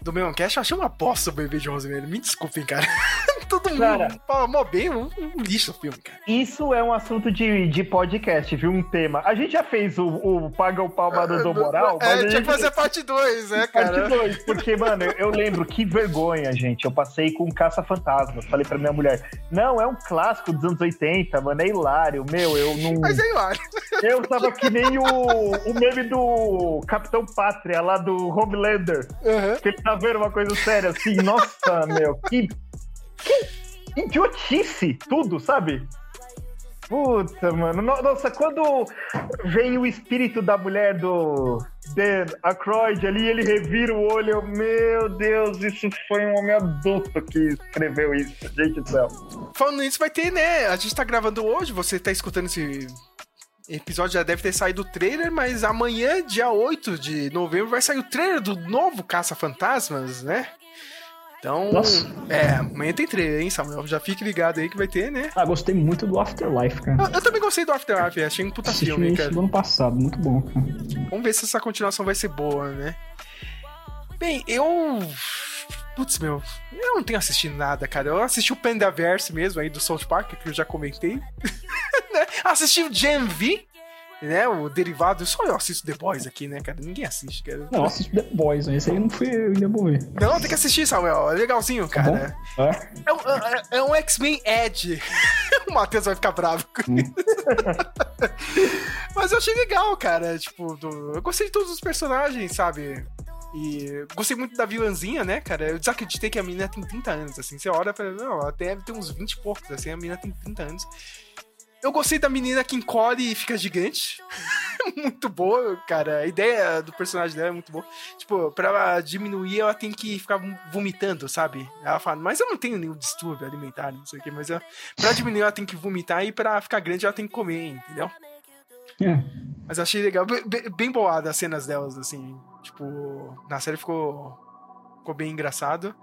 do Meloncast. Eu achei uma bosta o Bebê de Rosemary. Me desculpem, cara. Todo mundo Cara. mó bem, um, um lixo o filme, cara. Isso é um assunto de, de podcast, viu? Um tema. A gente já fez o, o Paga o Palma do, do Moral, É, tinha que gente- fazer parte 2, né, Parte cara? 2, porque, mano, eu, lembro que vergonha, gente. Eu passei com Caça-Fantasmas. Falei pra minha mulher: não, é um clássico dos anos 80, mano, é hilário. Meu, eu não. Mas é hilário. Eu tava que nem o, o meme do Capitão Pátria lá do Homelander. Uhum. Que ele tá vendo uma coisa séria assim. Nossa, meu, que. Que idiotice tudo, sabe? Puta, mano. No- Nossa, quando vem o espírito da mulher do Dan Aykroyd ali, ele revira o olho. eu, Meu Deus, isso foi um homem adulto que escreveu isso. Gente do céu. Falando nisso, vai ter, né? A gente tá gravando hoje, você tá escutando esse episódio, já deve ter saído o trailer, mas amanhã, dia 8 de novembro, vai sair o trailer do novo Caça-Fantasmas, né? Então, Nossa. é, amanhã tem trailer, hein, Samuel? Já fique ligado aí que vai ter, né? Ah, gostei muito do Afterlife, cara. Eu, eu também gostei do Afterlife, achei um puta Assisti filme, isso cara. do ano passado, muito bom, cara. Vamos ver se essa continuação vai ser boa, né? Bem, eu. Putz, meu, eu não tenho assistido nada, cara. Eu assisti o Pandaverse mesmo aí do South Park, que eu já comentei. né? Assisti o Gen V, né? O derivado. Só eu assisto The Boys aqui, né, cara? Ninguém assiste, cara. Não, assisti The Boys, né? Esse aí eu não fui, eu ainda vou ver. Não, tem que assistir, Samuel. É legalzinho, Tá cara. É? É um, é- é um X-Men Edge. o Matheus vai ficar bravo com isso. Mas eu achei legal, cara. Tipo, do- eu gostei de todos os personagens, sabe? E gostei muito da vilãzinha, né, cara? Eu desacreditei que a menina tem 30 anos, assim. Você olha pra não, ela deve ter uns 20 e poucos, assim. A menina tem 30 anos. Eu gostei da menina que encolhe e fica gigante. muito boa, cara. A ideia do personagem dela é muito boa. Tipo, pra ela diminuir, ela tem que ficar vomitando, sabe? Ela fala, mas eu não tenho nenhum distúrbio alimentar, não sei o quê. Mas ela, pra diminuir, ela tem que vomitar e pra ficar grande, ela tem que comer, entendeu? É. Mas eu achei legal. Be- be- Bem boada as cenas delas, assim. Tipo, na série ficou, ficou bem engraçado.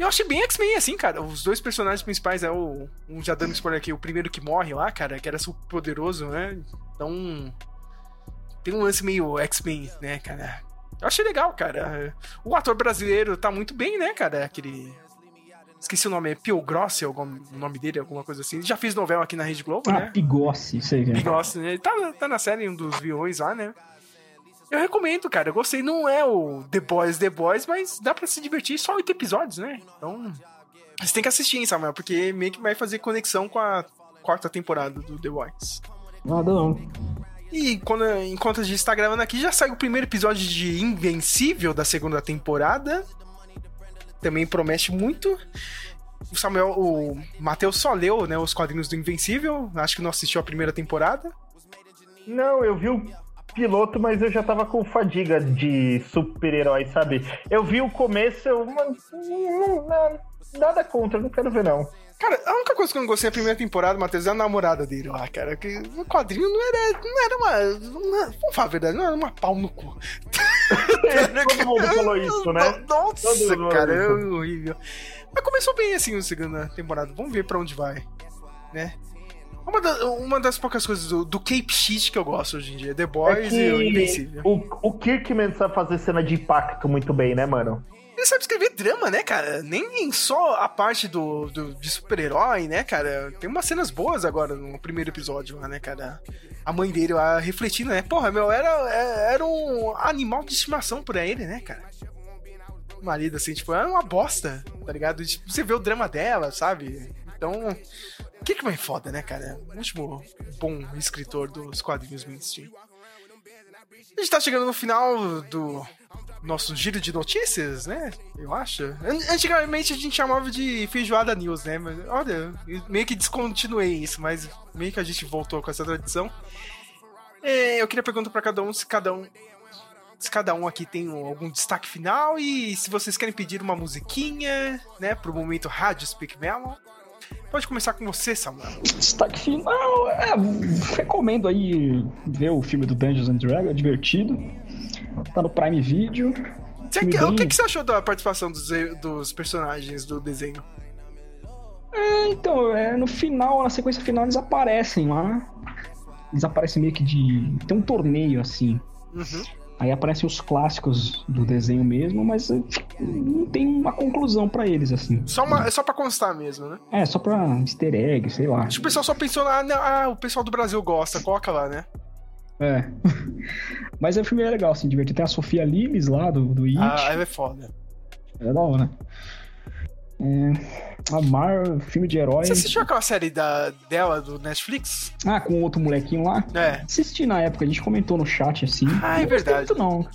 Eu achei bem X-Men, assim, cara. Os dois personagens principais é o. Um já dando spoiler aqui, o primeiro que morre lá, cara, que era super poderoso, né? Então. Tem um lance meio X-Men, né, cara? Eu achei legal, cara. O ator brasileiro tá muito bem, né, cara? Aquele. Esqueci o nome, é Pio Grossi, algum, o nome dele, alguma coisa assim. Ele já fez novela aqui na Rede Globo, Ah, né? Pigossi, isso aí, Big cara. Boss, né? Ele tá, tá na série, um dos vilões lá, né? Eu recomendo, cara. Eu gostei. Não é o The Boys, The Boys, mas dá pra se divertir. Só oito episódios, né? Então. Você tem que assistir, hein, Samuel? Porque meio que vai fazer conexão com a quarta temporada do The Boys. Nada não. E quando, enquanto a gente está gravando aqui, já saiu o primeiro episódio de Invencível da segunda temporada. Também promete muito. O Samuel, o Matheus só leu né, os quadrinhos do Invencível. Acho que não assistiu a primeira temporada. Não, eu vi o piloto, mas eu já tava com fadiga de super-herói, sabe? Eu vi o começo, eu. Nada contra, não quero ver, não. Cara, a única coisa que eu não gostei da primeira temporada, Matheus, é a namorada dele lá, cara. Que o quadrinho não era. Não era uma. uma vamos falar a verdade, não era uma pau no cu. Todo mundo falou isso, né? Nossa, cara, é horrível. Mas começou bem assim a segunda temporada. Vamos ver pra onde vai, né? Uma, da- uma das poucas coisas do, do Cape Shit que eu gosto hoje em dia. The É Boys e o Invencível. o, o Kirkman sabe fazer cena de impacto muito bem, né, mano? Ele sabe escrever drama, né, cara? Nem só a parte do, do- de super-herói, né, cara? Tem umas cenas boas agora no primeiro episódio lá, né, cara? A mãe dele lá refletindo, né? Porra, meu, era, é- era um animal de estimação pra ele, né, cara? O marido, assim, tipo, era uma bosta, tá ligado? Tipo, você vê o drama dela, sabe? Então, que vai foda, né, cara? O último bom escritor dos quadrinhos mainstream. A gente tá chegando no final do nosso giro de notícias, né? Eu acho. An- Antigamente a gente chamava de feijoada news, né? Mas olha, meio que descontinuei isso, mas meio que a gente voltou com essa tradição. É, eu queria perguntar pra cada um se cada um se cada um aqui tem algum destaque final e se vocês querem pedir uma musiquinha, né, pro momento Rádio Speak Melon. Pode começar com você, Samuel. Destaque final, é, recomendo aí ver o filme do Dungeons and Dragons, é divertido. Tá no Prime Video. Você- Filme o que, que você achou da participação dos, dos personagens do desenho? É, então, é, no final, na sequência final, eles aparecem lá. Eles aparecem meio que de. Tem um torneio assim. Uhum. Aí aparecem os clássicos do desenho mesmo, mas é, não tem uma conclusão pra eles, assim. Só, uma, é só pra constar mesmo, né? É, só pra easter egg, sei lá. Acho que o pessoal só pensou, ah, não, ah, o pessoal do Brasil gosta, coloca lá, né? É. Mas o filme é legal, assim, divertido. Tem a Sofia Limes lá, do, do It. Ah, ela é foda. É da hora. É, a Mar, filme de herói. Você assistiu aquela série da, dela, do Netflix? Ah, com outro molequinho lá? É. Assisti na época, a gente comentou no chat, assim. Ah, é verdade. muito, não.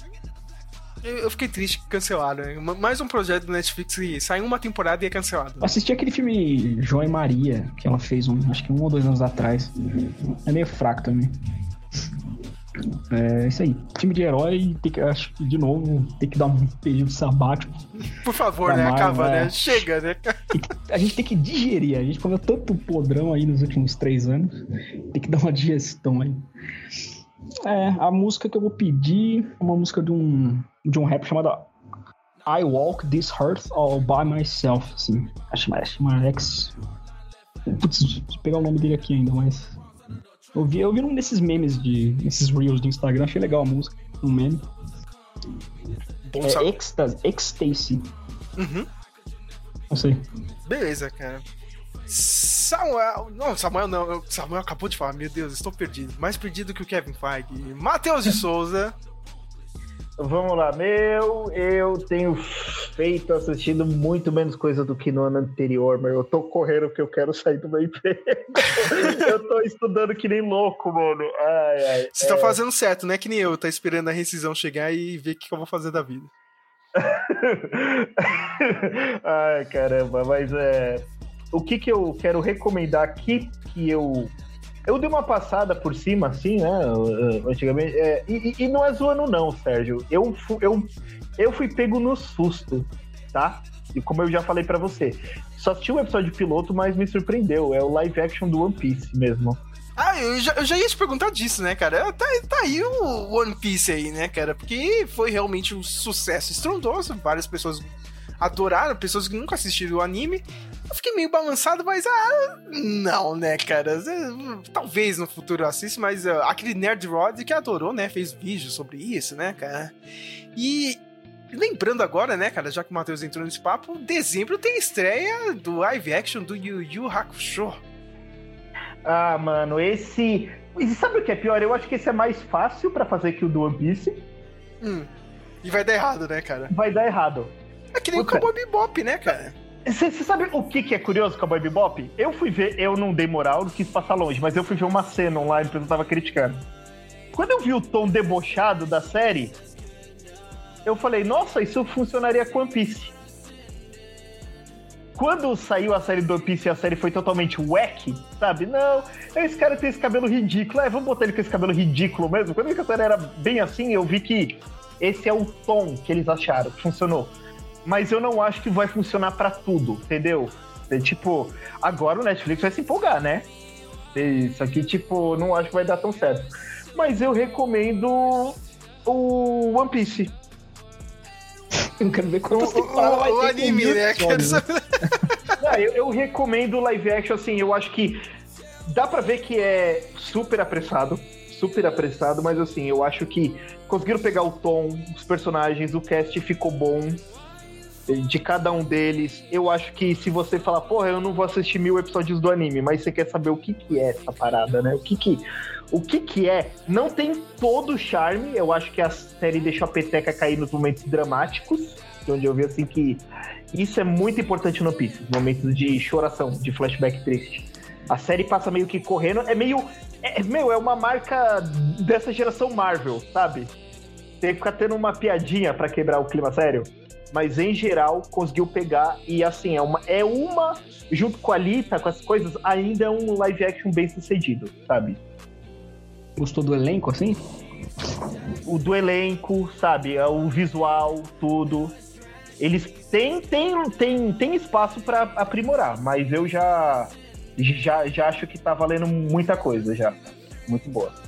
Eu, fiquei triste que cancelaram. Ma- Mais um projeto do Netflix e sai uma temporada e é cancelado. Assisti aquele filme e Maria, que ela fez, um, acho que um ou dois anos atrás. É meio fraco também. É isso aí. Filme de herói, tem que, acho que, de novo, tem que dar um período sabático. Por favor, né? Marvel, Acaba, né? Chega, né? A gente tem que digerir. A gente comeu tanto podrão aí nos últimos três anos. Tem que dar uma digestão aí. É, a música que eu vou pedir é uma música de um, de um rap chamado I Walk This Earth All By Myself, assim. Acho que chama X. Putz, pegar o nome dele aqui ainda, mas. Eu vi, eu vi num desses memes de. nesses reels do Instagram, achei legal a música. Um meme. Bom É. Ecstasy. Ecstasy. Uhum. Não sei. Beleza, cara. Samuel. Não, Samuel não. Samuel acabou de falar. Meu Deus, estou perdido. Mais perdido que o Kevin Feige. Matheus de Souza. Vamos lá, meu, eu tenho feito, assistido muito menos coisa do que no ano anterior, mas eu tô correndo porque eu quero sair do meu emprego. eu tô estudando que nem louco, mano. Ai, ai. Vocês estão fazendo certo, né? Que nem eu. Tá esperando a rescisão chegar e ver o que, que eu vou fazer da vida. Ai, caramba, mas é. O que que eu quero recomendar aqui que eu. Eu dei uma passada por cima, assim, né? uh, Antigamente. é, e, e- não é zoando, não, Sérgio. Eu, fu- eu, eu fui pego no susto, tá? E como eu já falei pra você, só assisti um episódio piloto, mas me surpreendeu. É o live action do One Piece mesmo. Ah, eu já, eu já ia te perguntar disso, né, cara? Tá, tá aí o One Piece aí, né, cara? Porque foi realmente um sucesso estrondoso. Várias pessoas adoraram, pessoas que nunca assistiram o anime. Eu fiquei meio balançado, mas ah, não, né, cara? Talvez no futuro eu assista, mas ah, aquele Nerd Rod que adorou, né? Fez vídeo sobre isso, né, cara? E lembrando agora, né, cara, já que o Matheus entrou nesse papo, dezembro tem estreia do live action do Yu Yu Hakusho. Ah, mano, esse. E sabe o que é pior? Eu acho que esse é mais fácil pra fazer que o do One Piece. Hum. E vai dar errado, né, cara? Vai dar errado. É que nem o Puta. Cowboy Bebop, né, cara? Você sabe o que, que é curioso com a Boy Bebop? Eu fui ver, eu não dei moral, não quis passar longe, mas eu fui ver uma cena online que eu tava criticando. quando eu vi o tom debochado da série, eu falei, nossa, isso funcionaria com One Piece. Quando saiu a série do One Piece e a série foi totalmente wack, sabe? Não, esse cara tem esse cabelo ridículo. É, vamos botar ele com esse cabelo ridículo mesmo. Quando a série era bem assim, eu vi que esse é o tom que eles acharam, que funcionou. Mas eu não acho que vai funcionar pra tudo, entendeu? É, tipo, agora o Netflix vai se empolgar, né? Isso aqui, tipo, não acho que vai dar tão certo. Mas eu recomendo o One Piece. Eu quero ver quantas O, temporadas vai o, o ter com anime, né? Né? Ah, eu, eu recomendo o live action, assim, eu acho que dá pra ver que é super apressado, super apressado, mas assim, eu acho que conseguiram pegar o tom, os personagens, o cast ficou bom de cada um deles. Eu acho que se você falar, porra, eu não vou assistir mil episódios do anime, mas você quer saber o que que é essa parada, né? O que que, o que que é? Não tem todo o charme, eu acho que a série deixou a peteca cair nos momentos dramáticos, onde eu vi assim que isso é muito importante no Piece, momentos de choração, de flashback triste. A série passa meio que correndo, é meio. É, meu, é uma marca dessa geração Marvel, sabe? Tem que ficar tendo uma piadinha pra quebrar o clima sério. Mas em geral, conseguiu pegar e assim, é uma, é uma, junto com a Alita, com as coisas, ainda é um live action bem sucedido, sabe? Gostou do elenco, assim? O do elenco, sabe? é O visual, tudo. Eles têm, têm, têm, têm espaço pra aprimorar, mas eu já, já, já acho que tá valendo muita coisa já. Muito boa.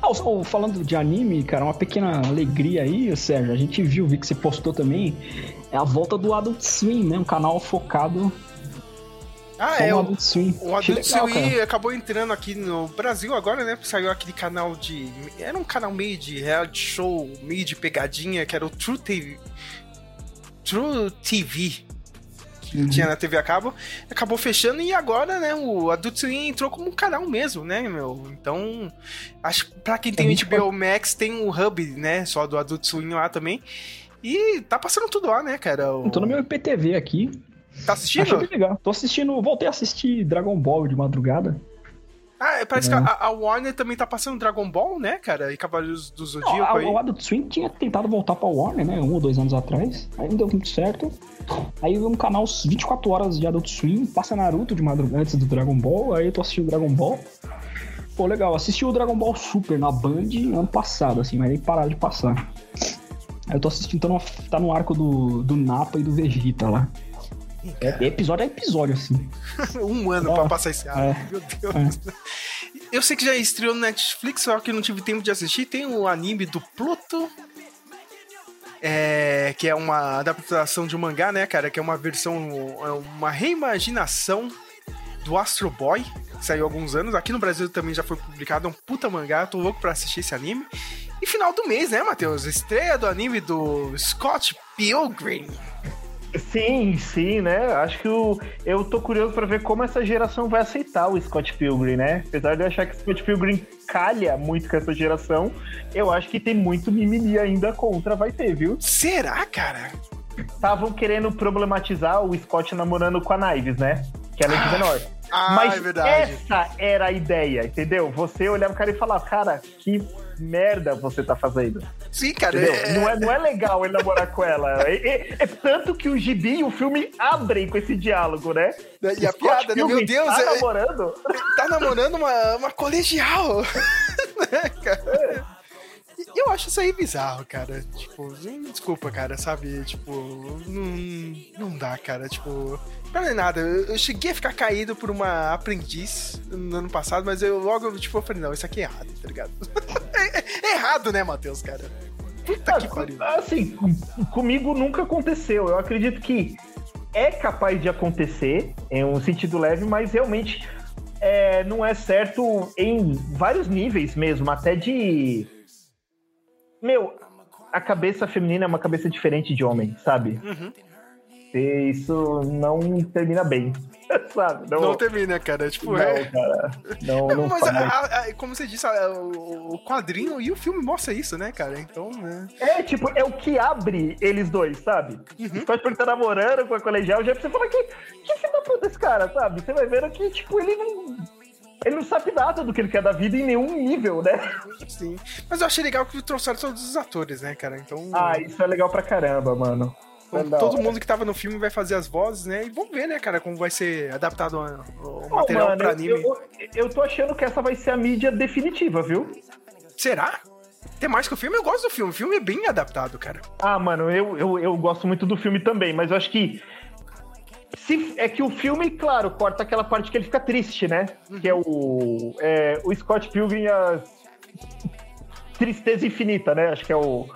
Ah, falando de anime, cara, uma pequena alegria aí, Sérgio. A gente viu, vi que você postou também. É a volta do Adult Swim, né? Um canal focado Ah, é. O, Adult Swim. o Adult legal, Swim cara. acabou entrando aqui no Brasil agora, né? Saiu aquele canal de. Era um canal meio de reality show, meio de pegadinha, que era o True TV. True TV. Que Uhum. tinha na TV a cabo. Acabou fechando e agora, né? O Adult Swim entrou como um canal mesmo, né, meu? Então. Acho que pra quem tem o HBO Max, tem um hub, né? Só do Adult Swim lá também. E tá passando tudo lá, né, cara? O- Eu tô no meu IPTV aqui. Tá Achei assistindo? bem legal. Tô assistindo, voltei a assistir Dragon Ball de madrugada. Ah, é, parece É. que a, a Warner também tá passando Dragon Ball, né, cara? E Cavaleiros do Não, Zodíaco a- aí. o Adult Swim tinha tentado voltar pra Warner, né? Um ou dois anos atrás. Aí não deu muito certo. Aí um canal 24 horas de Adult Swim, passa Naruto de madrugada antes do Dragon Ball. Aí eu tô assistindo Dragon Ball. Pô, legal. Assisti o Dragon Ball Super na Band ano passado, assim, mas aí pararam de passar. Aí eu tô assistindo, tá no, tá no arco do, do Napa e do Vegeta lá. É, episódio a episódio, assim. um ano Ó, pra passar esse ano. é. Meu Deus. Eu sei que já estreou no Netflix, só que não tive tempo de assistir. Tem o anime do Pluto. É, que é uma adaptação de um mangá, né, cara? Que é uma versão, é uma reimaginação do Astro Boy, que saiu há alguns anos. Aqui no Brasil também já foi publicado, é um puta mangá. Tô louco pra assistir esse anime. E final do mês, né, Matheus? Estreia do anime do Scott Pilgrim. Sim, sim, né? Acho que o, eu tô curioso pra ver como essa geração vai aceitar o Scott Pilgrim, né? Apesar de eu achar que o Scott Pilgrim calha muito com essa geração, eu acho que tem muito mimimi ainda contra, vai ter, viu? Será, cara? Estavam querendo problematizar o Scott namorando com a Knives, né? Que ela é de menor. Ah, Mas é verdade. essa era a ideia, entendeu? Você olhava o cara e falava, cara, que merda você tá fazendo. Sim, cara. É- Não, é, não é legal ele namorar com ela. É, é- é tanto que o gibi e o filme abrem com esse diálogo, né? E a piada, né? Meu Deus, tá é- namorando? tá namorando uma, uma colegial. né, cara? Eu acho isso aí bizarro, cara. Tipo, desculpa, cara, sabe? Tipo, não, não dá, cara. Tipo, não é nada. Eu, cheguei a ficar caído por uma aprendiz no ano passado, mas eu logo, tipo, eu falei, não, isso aqui é errado, tá ligado? é, é errado, né, Matheus, cara? Puta que pariu. Assim, com- comigo nunca aconteceu. Eu acredito que é capaz de acontecer em um sentido leve, mas realmente é, não é certo em vários níveis mesmo, até de. Meu, a cabeça feminina é uma cabeça diferente de homem, sabe? Uhum. E isso não termina bem, sabe? Não termina, cara. Tipo, não, é. cara. Não, Não, não mas, a- a- a- como você disse, a- o, o quadrinho e o filme mostra isso, né, cara? Então, né? É, tipo, é o que abre eles dois, sabe? Uhum. Pode porque tá namorando com a colegial, já você fala que que filho da puta esse cara, sabe? Você vai vendo que, tipo, ele não. Ele não sabe nada do que ele quer da vida em nenhum nível, né? Sim. Mas eu achei legal que trouxeram todos os atores, né, cara? Então. Ah, isso é legal pra caramba, mano. então, todo mundo que tava no filme vai fazer as vozes, né? E vamos ver, né, cara, como vai ser adaptado o, material mano, pra anime. Eu, eu tô achando que essa vai ser a mídia definitiva, viu? Será? Tem mais que o filme? Eu gosto do filme. O filme é bem adaptado, cara. Ah, mano, eu, eu, eu gosto muito do filme também, mas eu acho que. Se, é que o filme, claro, corta aquela parte que ele fica triste, né? Que é o. é, o Scott Pilgrim a Tristeza Infinita, né? Acho que é o,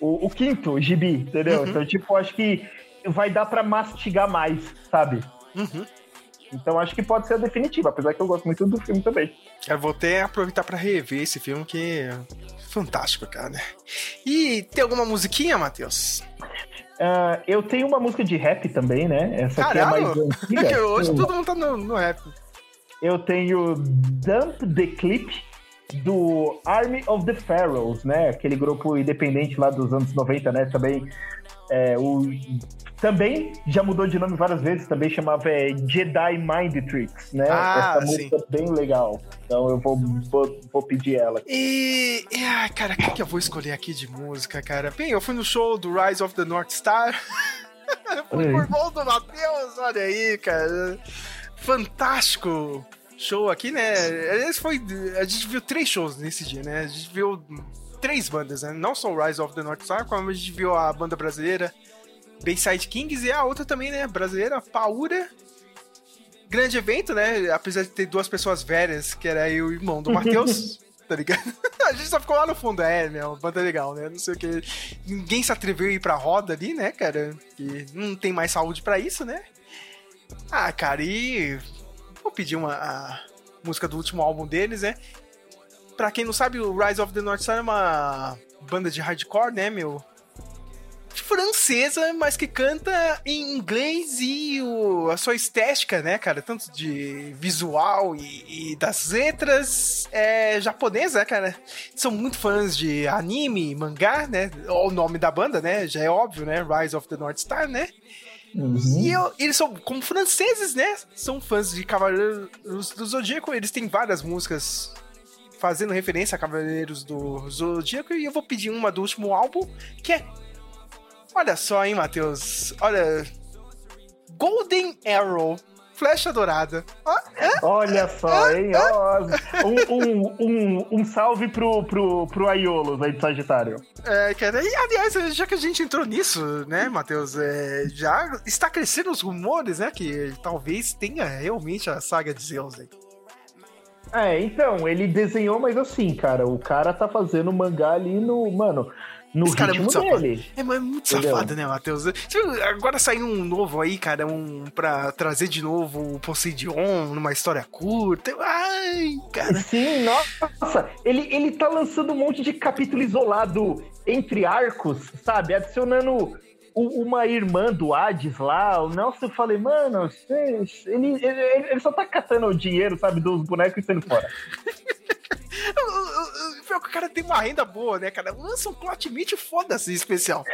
o, o quinto gibi, entendeu? Então, tipo, acho que vai dar pra mastigar mais, sabe? Então acho que pode ser a definitiva, apesar que eu gosto muito do filme também. Eu vou até aproveitar pra rever esse filme, que é fantástico, cara. E tem alguma musiquinha, Matheus? Ah, eu tenho uma música de rap também, né? Essa aqui é mais Caralho! antiga. Hoje Eu- todo mundo tá no, no rap. Eu tenho Dump the Clip do Army of the Pharaohs, né? Aquele grupo independente lá dos anos 90, né? Também é, o também já mudou de nome várias vezes, também chamava é, Jedi Mind Tricks, né? Ah, Essa sim. música é bem legal. Então eu vou, vou, vou pedir ela. E. e, cara, o que, que eu vou escolher aqui de música, cara? Bem, eu fui no show do Rise of the North Star. fui Olha por mão do Matheus, olha aí, cara. Fantástico show aqui, né? Esse foi. A gente viu três shows nesse dia, né? A gente viu três bandas, né? Não só o Rise of the North Star, como a gente viu a banda brasileira Bayside Kings e a outra também, né? Brasileira, Paura. Grande evento, né? Apesar de ter duas pessoas velhas, que era eu e o irmão do Matheus. Tá ligado? A gente só ficou lá no fundo, é, meu, banda legal, né? Não sei o que. Ninguém se atreveu a ir pra roda ali, né, cara? Que não tem mais saúde pra isso, né? Ah, cara, e. Vou pedir uma música do último álbum deles, né? Pra quem não sabe, o Rise of the North Star é uma banda de hardcore, né, meu? Francesa, mas que canta em inglês e o, a sua estética, né, cara? Tanto de visual e, e das letras é japonesa, né, cara? São muito fãs de anime, mangá, né? O nome da banda, né? Já é óbvio, né? Rise of the North Star, né? E eu- eles são, como franceses, né? São fãs de Cavaleiros do Zodíaco. Eles têm várias músicas fazendo referência a Cavaleiros do Zodíaco. E eu vou pedir uma do último álbum, que é. Olha só, hein, Matheus? Olha. Golden Arrow. Flecha Dourada. Ó, Olha só, hein? Ó, um, um, um, um salve pro, pro, pro Aiolos aí de Sagitário. É, cara, e aliás, já que a gente entrou nisso, né, Matheus, é, já está crescendo os rumores, né, que talvez tenha realmente a saga de Zeus aí. É, então, ele desenhou, mas assim, cara, o cara tá fazendo mangá ali no, mano, no Esse cara é muito safado. dele. É, mas é muito Entendeu? safado, né, Matheus? Agora saiu um novo aí, cara, um pra trazer de novo o Poseidon numa história curta. Ai, cara. Sim, nossa, ele, ele tá lançando um monte de capítulo isolado entre arcos, sabe? Adicionando uma irmã do Hades lá. O Nelson, eu falei, mano, ele, ele, ele só tá catando o dinheiro, sabe, dos bonecos e saindo fora. Pior que o cara tem uma renda boa, né, cara? Lança um plot meet foda-se especial.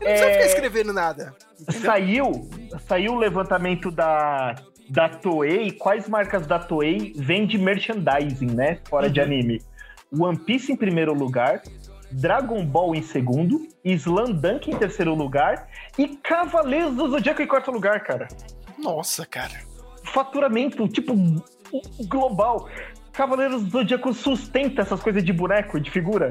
Ele não É. precisa ficar escrevendo nada. Saiu, saiu o levantamento da, da Toei, quais marcas da Toei vende merchandising, né? Fora de anime. One Piece em primeiro lugar, Dragon Ball em segundo, Slandunk em terceiro lugar e Cavaleiros do Zodíaco em quarto lugar, cara. Nossa, cara. Faturamento, tipo, global. Cavaleiros do Zodíaco sustenta essas coisas de boneco, de figura.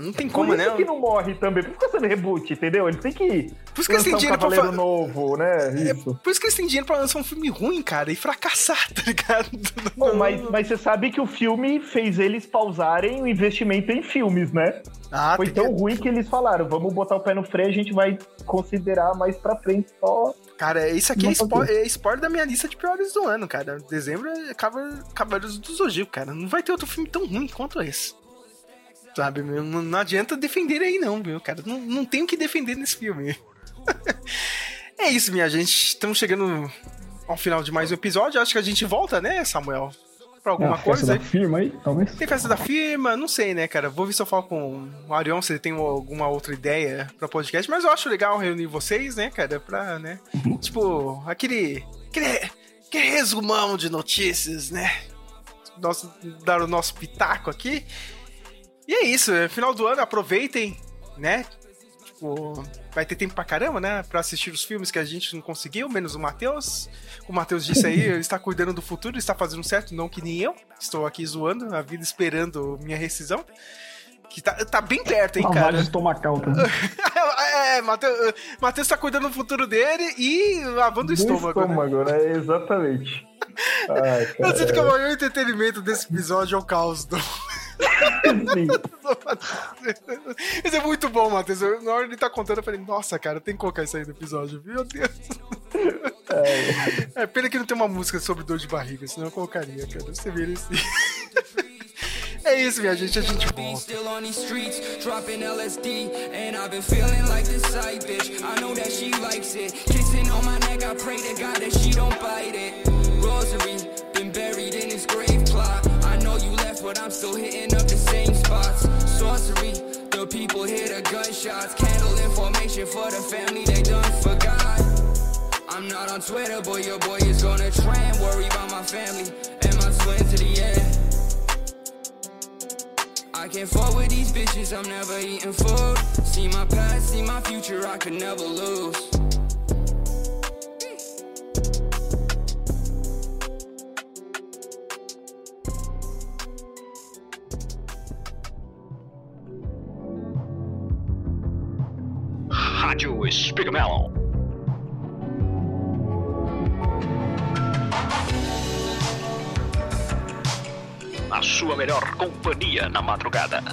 Não tem Por como, isso né? que não morre também. Por isso que sendo reboot, entendeu? Ele tem que Por isso que eles têm um dinheiro pra Cavaleiro fa- novo, né? Isso. Por isso que eles têm dinheiro pra lançar um filme ruim, cara, e fracassar, tá ligado? Bom, mas, mas você sabe que o filme fez eles pausarem o investimento em filmes, né? Ah, Foi tão ruim que eles falaram, vamos botar o pé no freio, a gente vai considerar mais pra frente só... Cara, isso aqui é, Não spo sabia. é spoiler da minha lista de piores do ano, cara. Dezembro é Cava- Cavaleiros do Zodíaco, cara. Não vai ter outro filme tão ruim quanto esse. Sabe, meu? Não, não adianta defender aí, não, viu, cara? Não, não tem o que defender nesse filme. é isso, minha gente. Estamos chegando ao final de mais um episódio. Acho que a gente volta, né, Samuel? Pra É, alguma festa coisa da firma aí, talvez. Tem festa da firma, não sei, né, cara? Vou ver se eu falo com o Arion se ele tem alguma outra ideia pra podcast, mas eu acho legal reunir vocês, né, cara? Pra, né? Tipo, aquele. Aquele, aquele resumão de notícias, né? nosso, dar o nosso pitaco aqui. E é isso, é final do ano, aproveitem, né? Tipo, vai ter tempo pra caramba, né? Pra assistir os filmes que a gente não conseguiu, menos o Matheus. O Matheus disse aí, ele está cuidando do futuro, está fazendo certo, não que nem eu. Estou aqui zoando a vida esperando minha rescisão. Que tá, tá bem perto, hein, cara? Estomacal, tá? é, Matheus, Matheus tá cuidando do futuro dele e lavando o Do estômago. né? estômago, né? Exatamente. Ai, Eu sinto que o cara. maior entretenimento desse episódio é o caos do. Isso é muito bom, Matheus. Eu- Na hora que ele tá contando, eu falei, nossa, cara, tem que colocar isso aí no episódio. Meu Deus. É pena que não tem uma música sobre dor de barriga, senão eu colocaria, cara. Você merecia. É isso, minha gente. A gente volta. Rosary, been buried in this grave but I'm still hitting up the same spots. Sorcery, the people hear the gunshots. Candle information for the family they done forgot. I'm not on Twitter, but your boy is gonna trend. Worry about my family and my twin to the end. I can't fall with these bitches, I'm never eating food. See my past, see my future, I could never lose. Rádio Speak Melon. A sua melhor companhia na madrugada.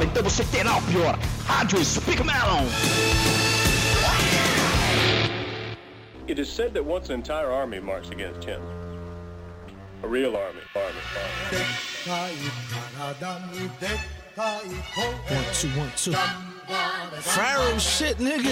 Queria então você terá o pior. Rádio Speak Melon. It is said that once an entire army marched against him. A real army, army, army. One, two, one, two. Pharaoh shit, nigga.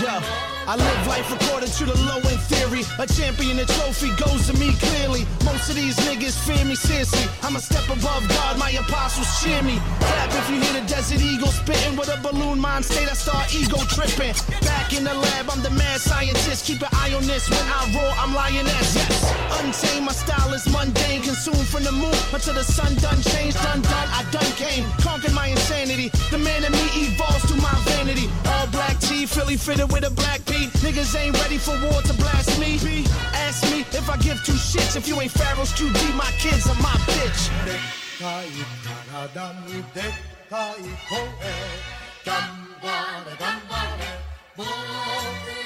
Yo, I live life according to the low end theory. A champion, a trophy goes to me clearly. Most of these niggas fear me seriously. I'm a step above God, my apostles cheer me. Clap if you hear the desert eagle spitting with a balloon mind state. I start ego tripping. Back in the lab, I'm the mad scientist. Keep an eye on this. When I roar, I'm lioness. Yes, untamed, my style is mundane. Consumed from the moon until the sun done changed. Done, done, I done came. Conquered my insanity. The man in me evolves through my vanity. All black tee, Philly fitted with a black beat. Niggas ain't ready for war to blast me. Ask me if I give two shits. If you ain't Pharaoh's QD, my kids are my bitch. 가이 가라담이 대가이 고해 간바라 간바라 모두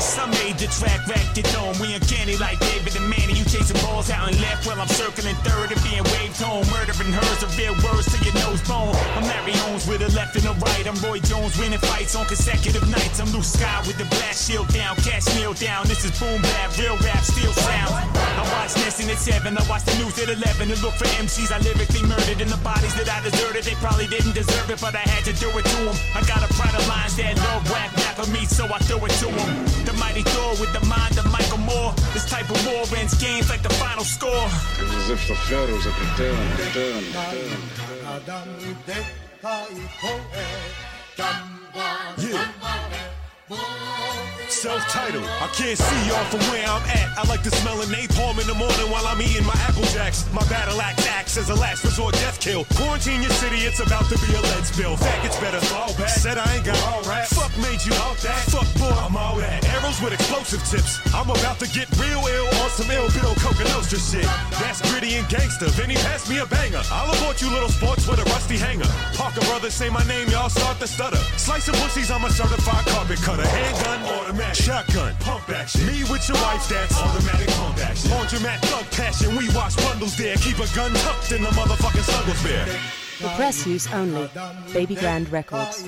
Yes, I made the track, racked it on. We uncanny like David and Manny. You chasing balls out and left while I'm circling third and being waved home. Murdering hers, of real words to your nose bone. I'm Larry Holmes with a left and a right. I'm Roy Jones winning fights on consecutive nights. I'm Luke Sky with the blast shield down, cash meal down. This is boom bap, real rap, steel sound. I watch Nesting at 7, I watch the news at 11 and look for MCs I lyrically murdered. And the bodies that I deserted, they probably didn't deserve it, but I had to do it to them. I got a pride of lines that love rap, rap of me, so I throw it to them. The mighty Thor with the mind of Michael Moore. This type of war ends games like the final score. It's as if the pharaohs have returned, returned, returned. Self-titled, I can't see y'all from where I'm at. I like to smell a napalm in the morning while I'm eating my apple jacks. My battle axe acts as a last resort death kill. Quarantine your city, it's about to be a lead spill. Faggots better fall back. Said I ain't got all rap. Fuck made you all that. Fuck boy, I'm all that. Arrows with explosive tips. I'm about to get real ill on some ill bit of shit. That's gritty and gangster. Vinny pass me a banger. I'll abort you little sports with a rusty hanger. Parker brothers say my name, y'all start to stutter. Slicing pussies, I'm a certified carpet cutter. Handgun, automatic, shotgun, pump action. Me with your wife, that's automatic pump action. Laundromat thug passion, we wash bundles there. Keep a gun tucked in the motherfucking snuggles bear. For press use only. Baby Grand Records.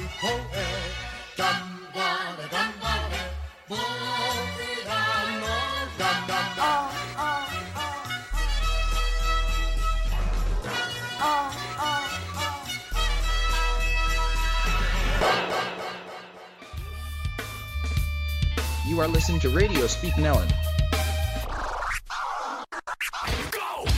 You are listening to Radio Speak Nellen. chicken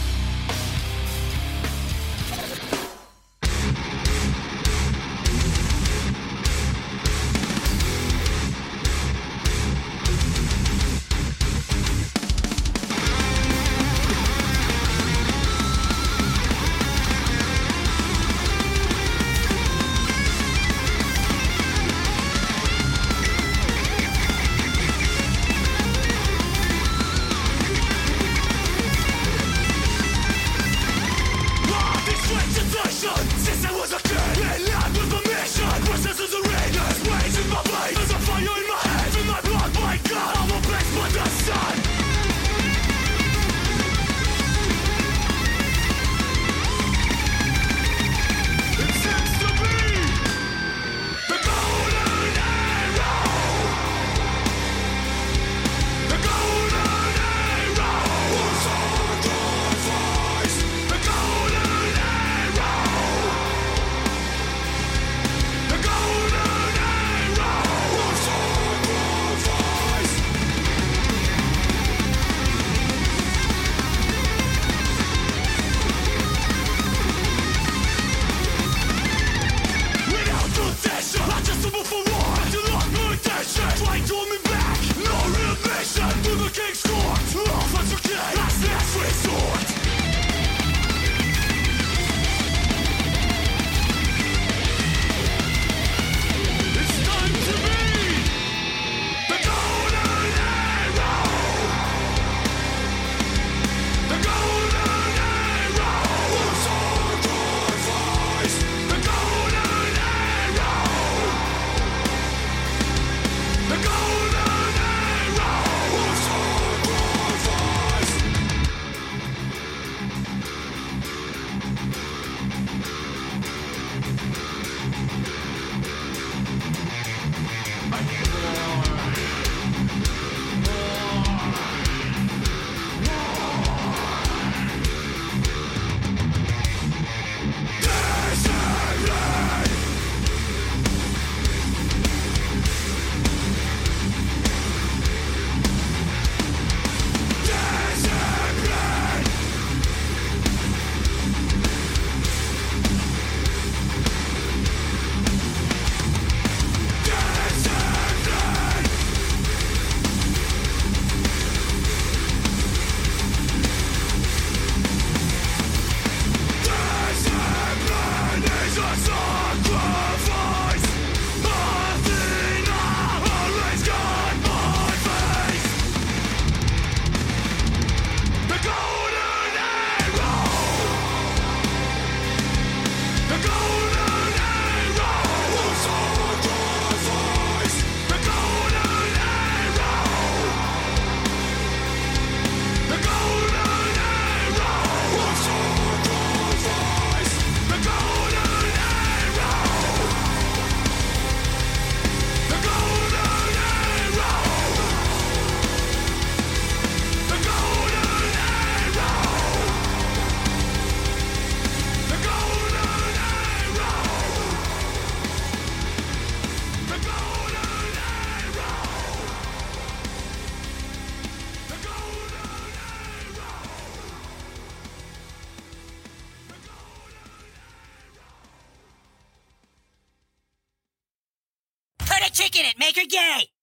Make her gay.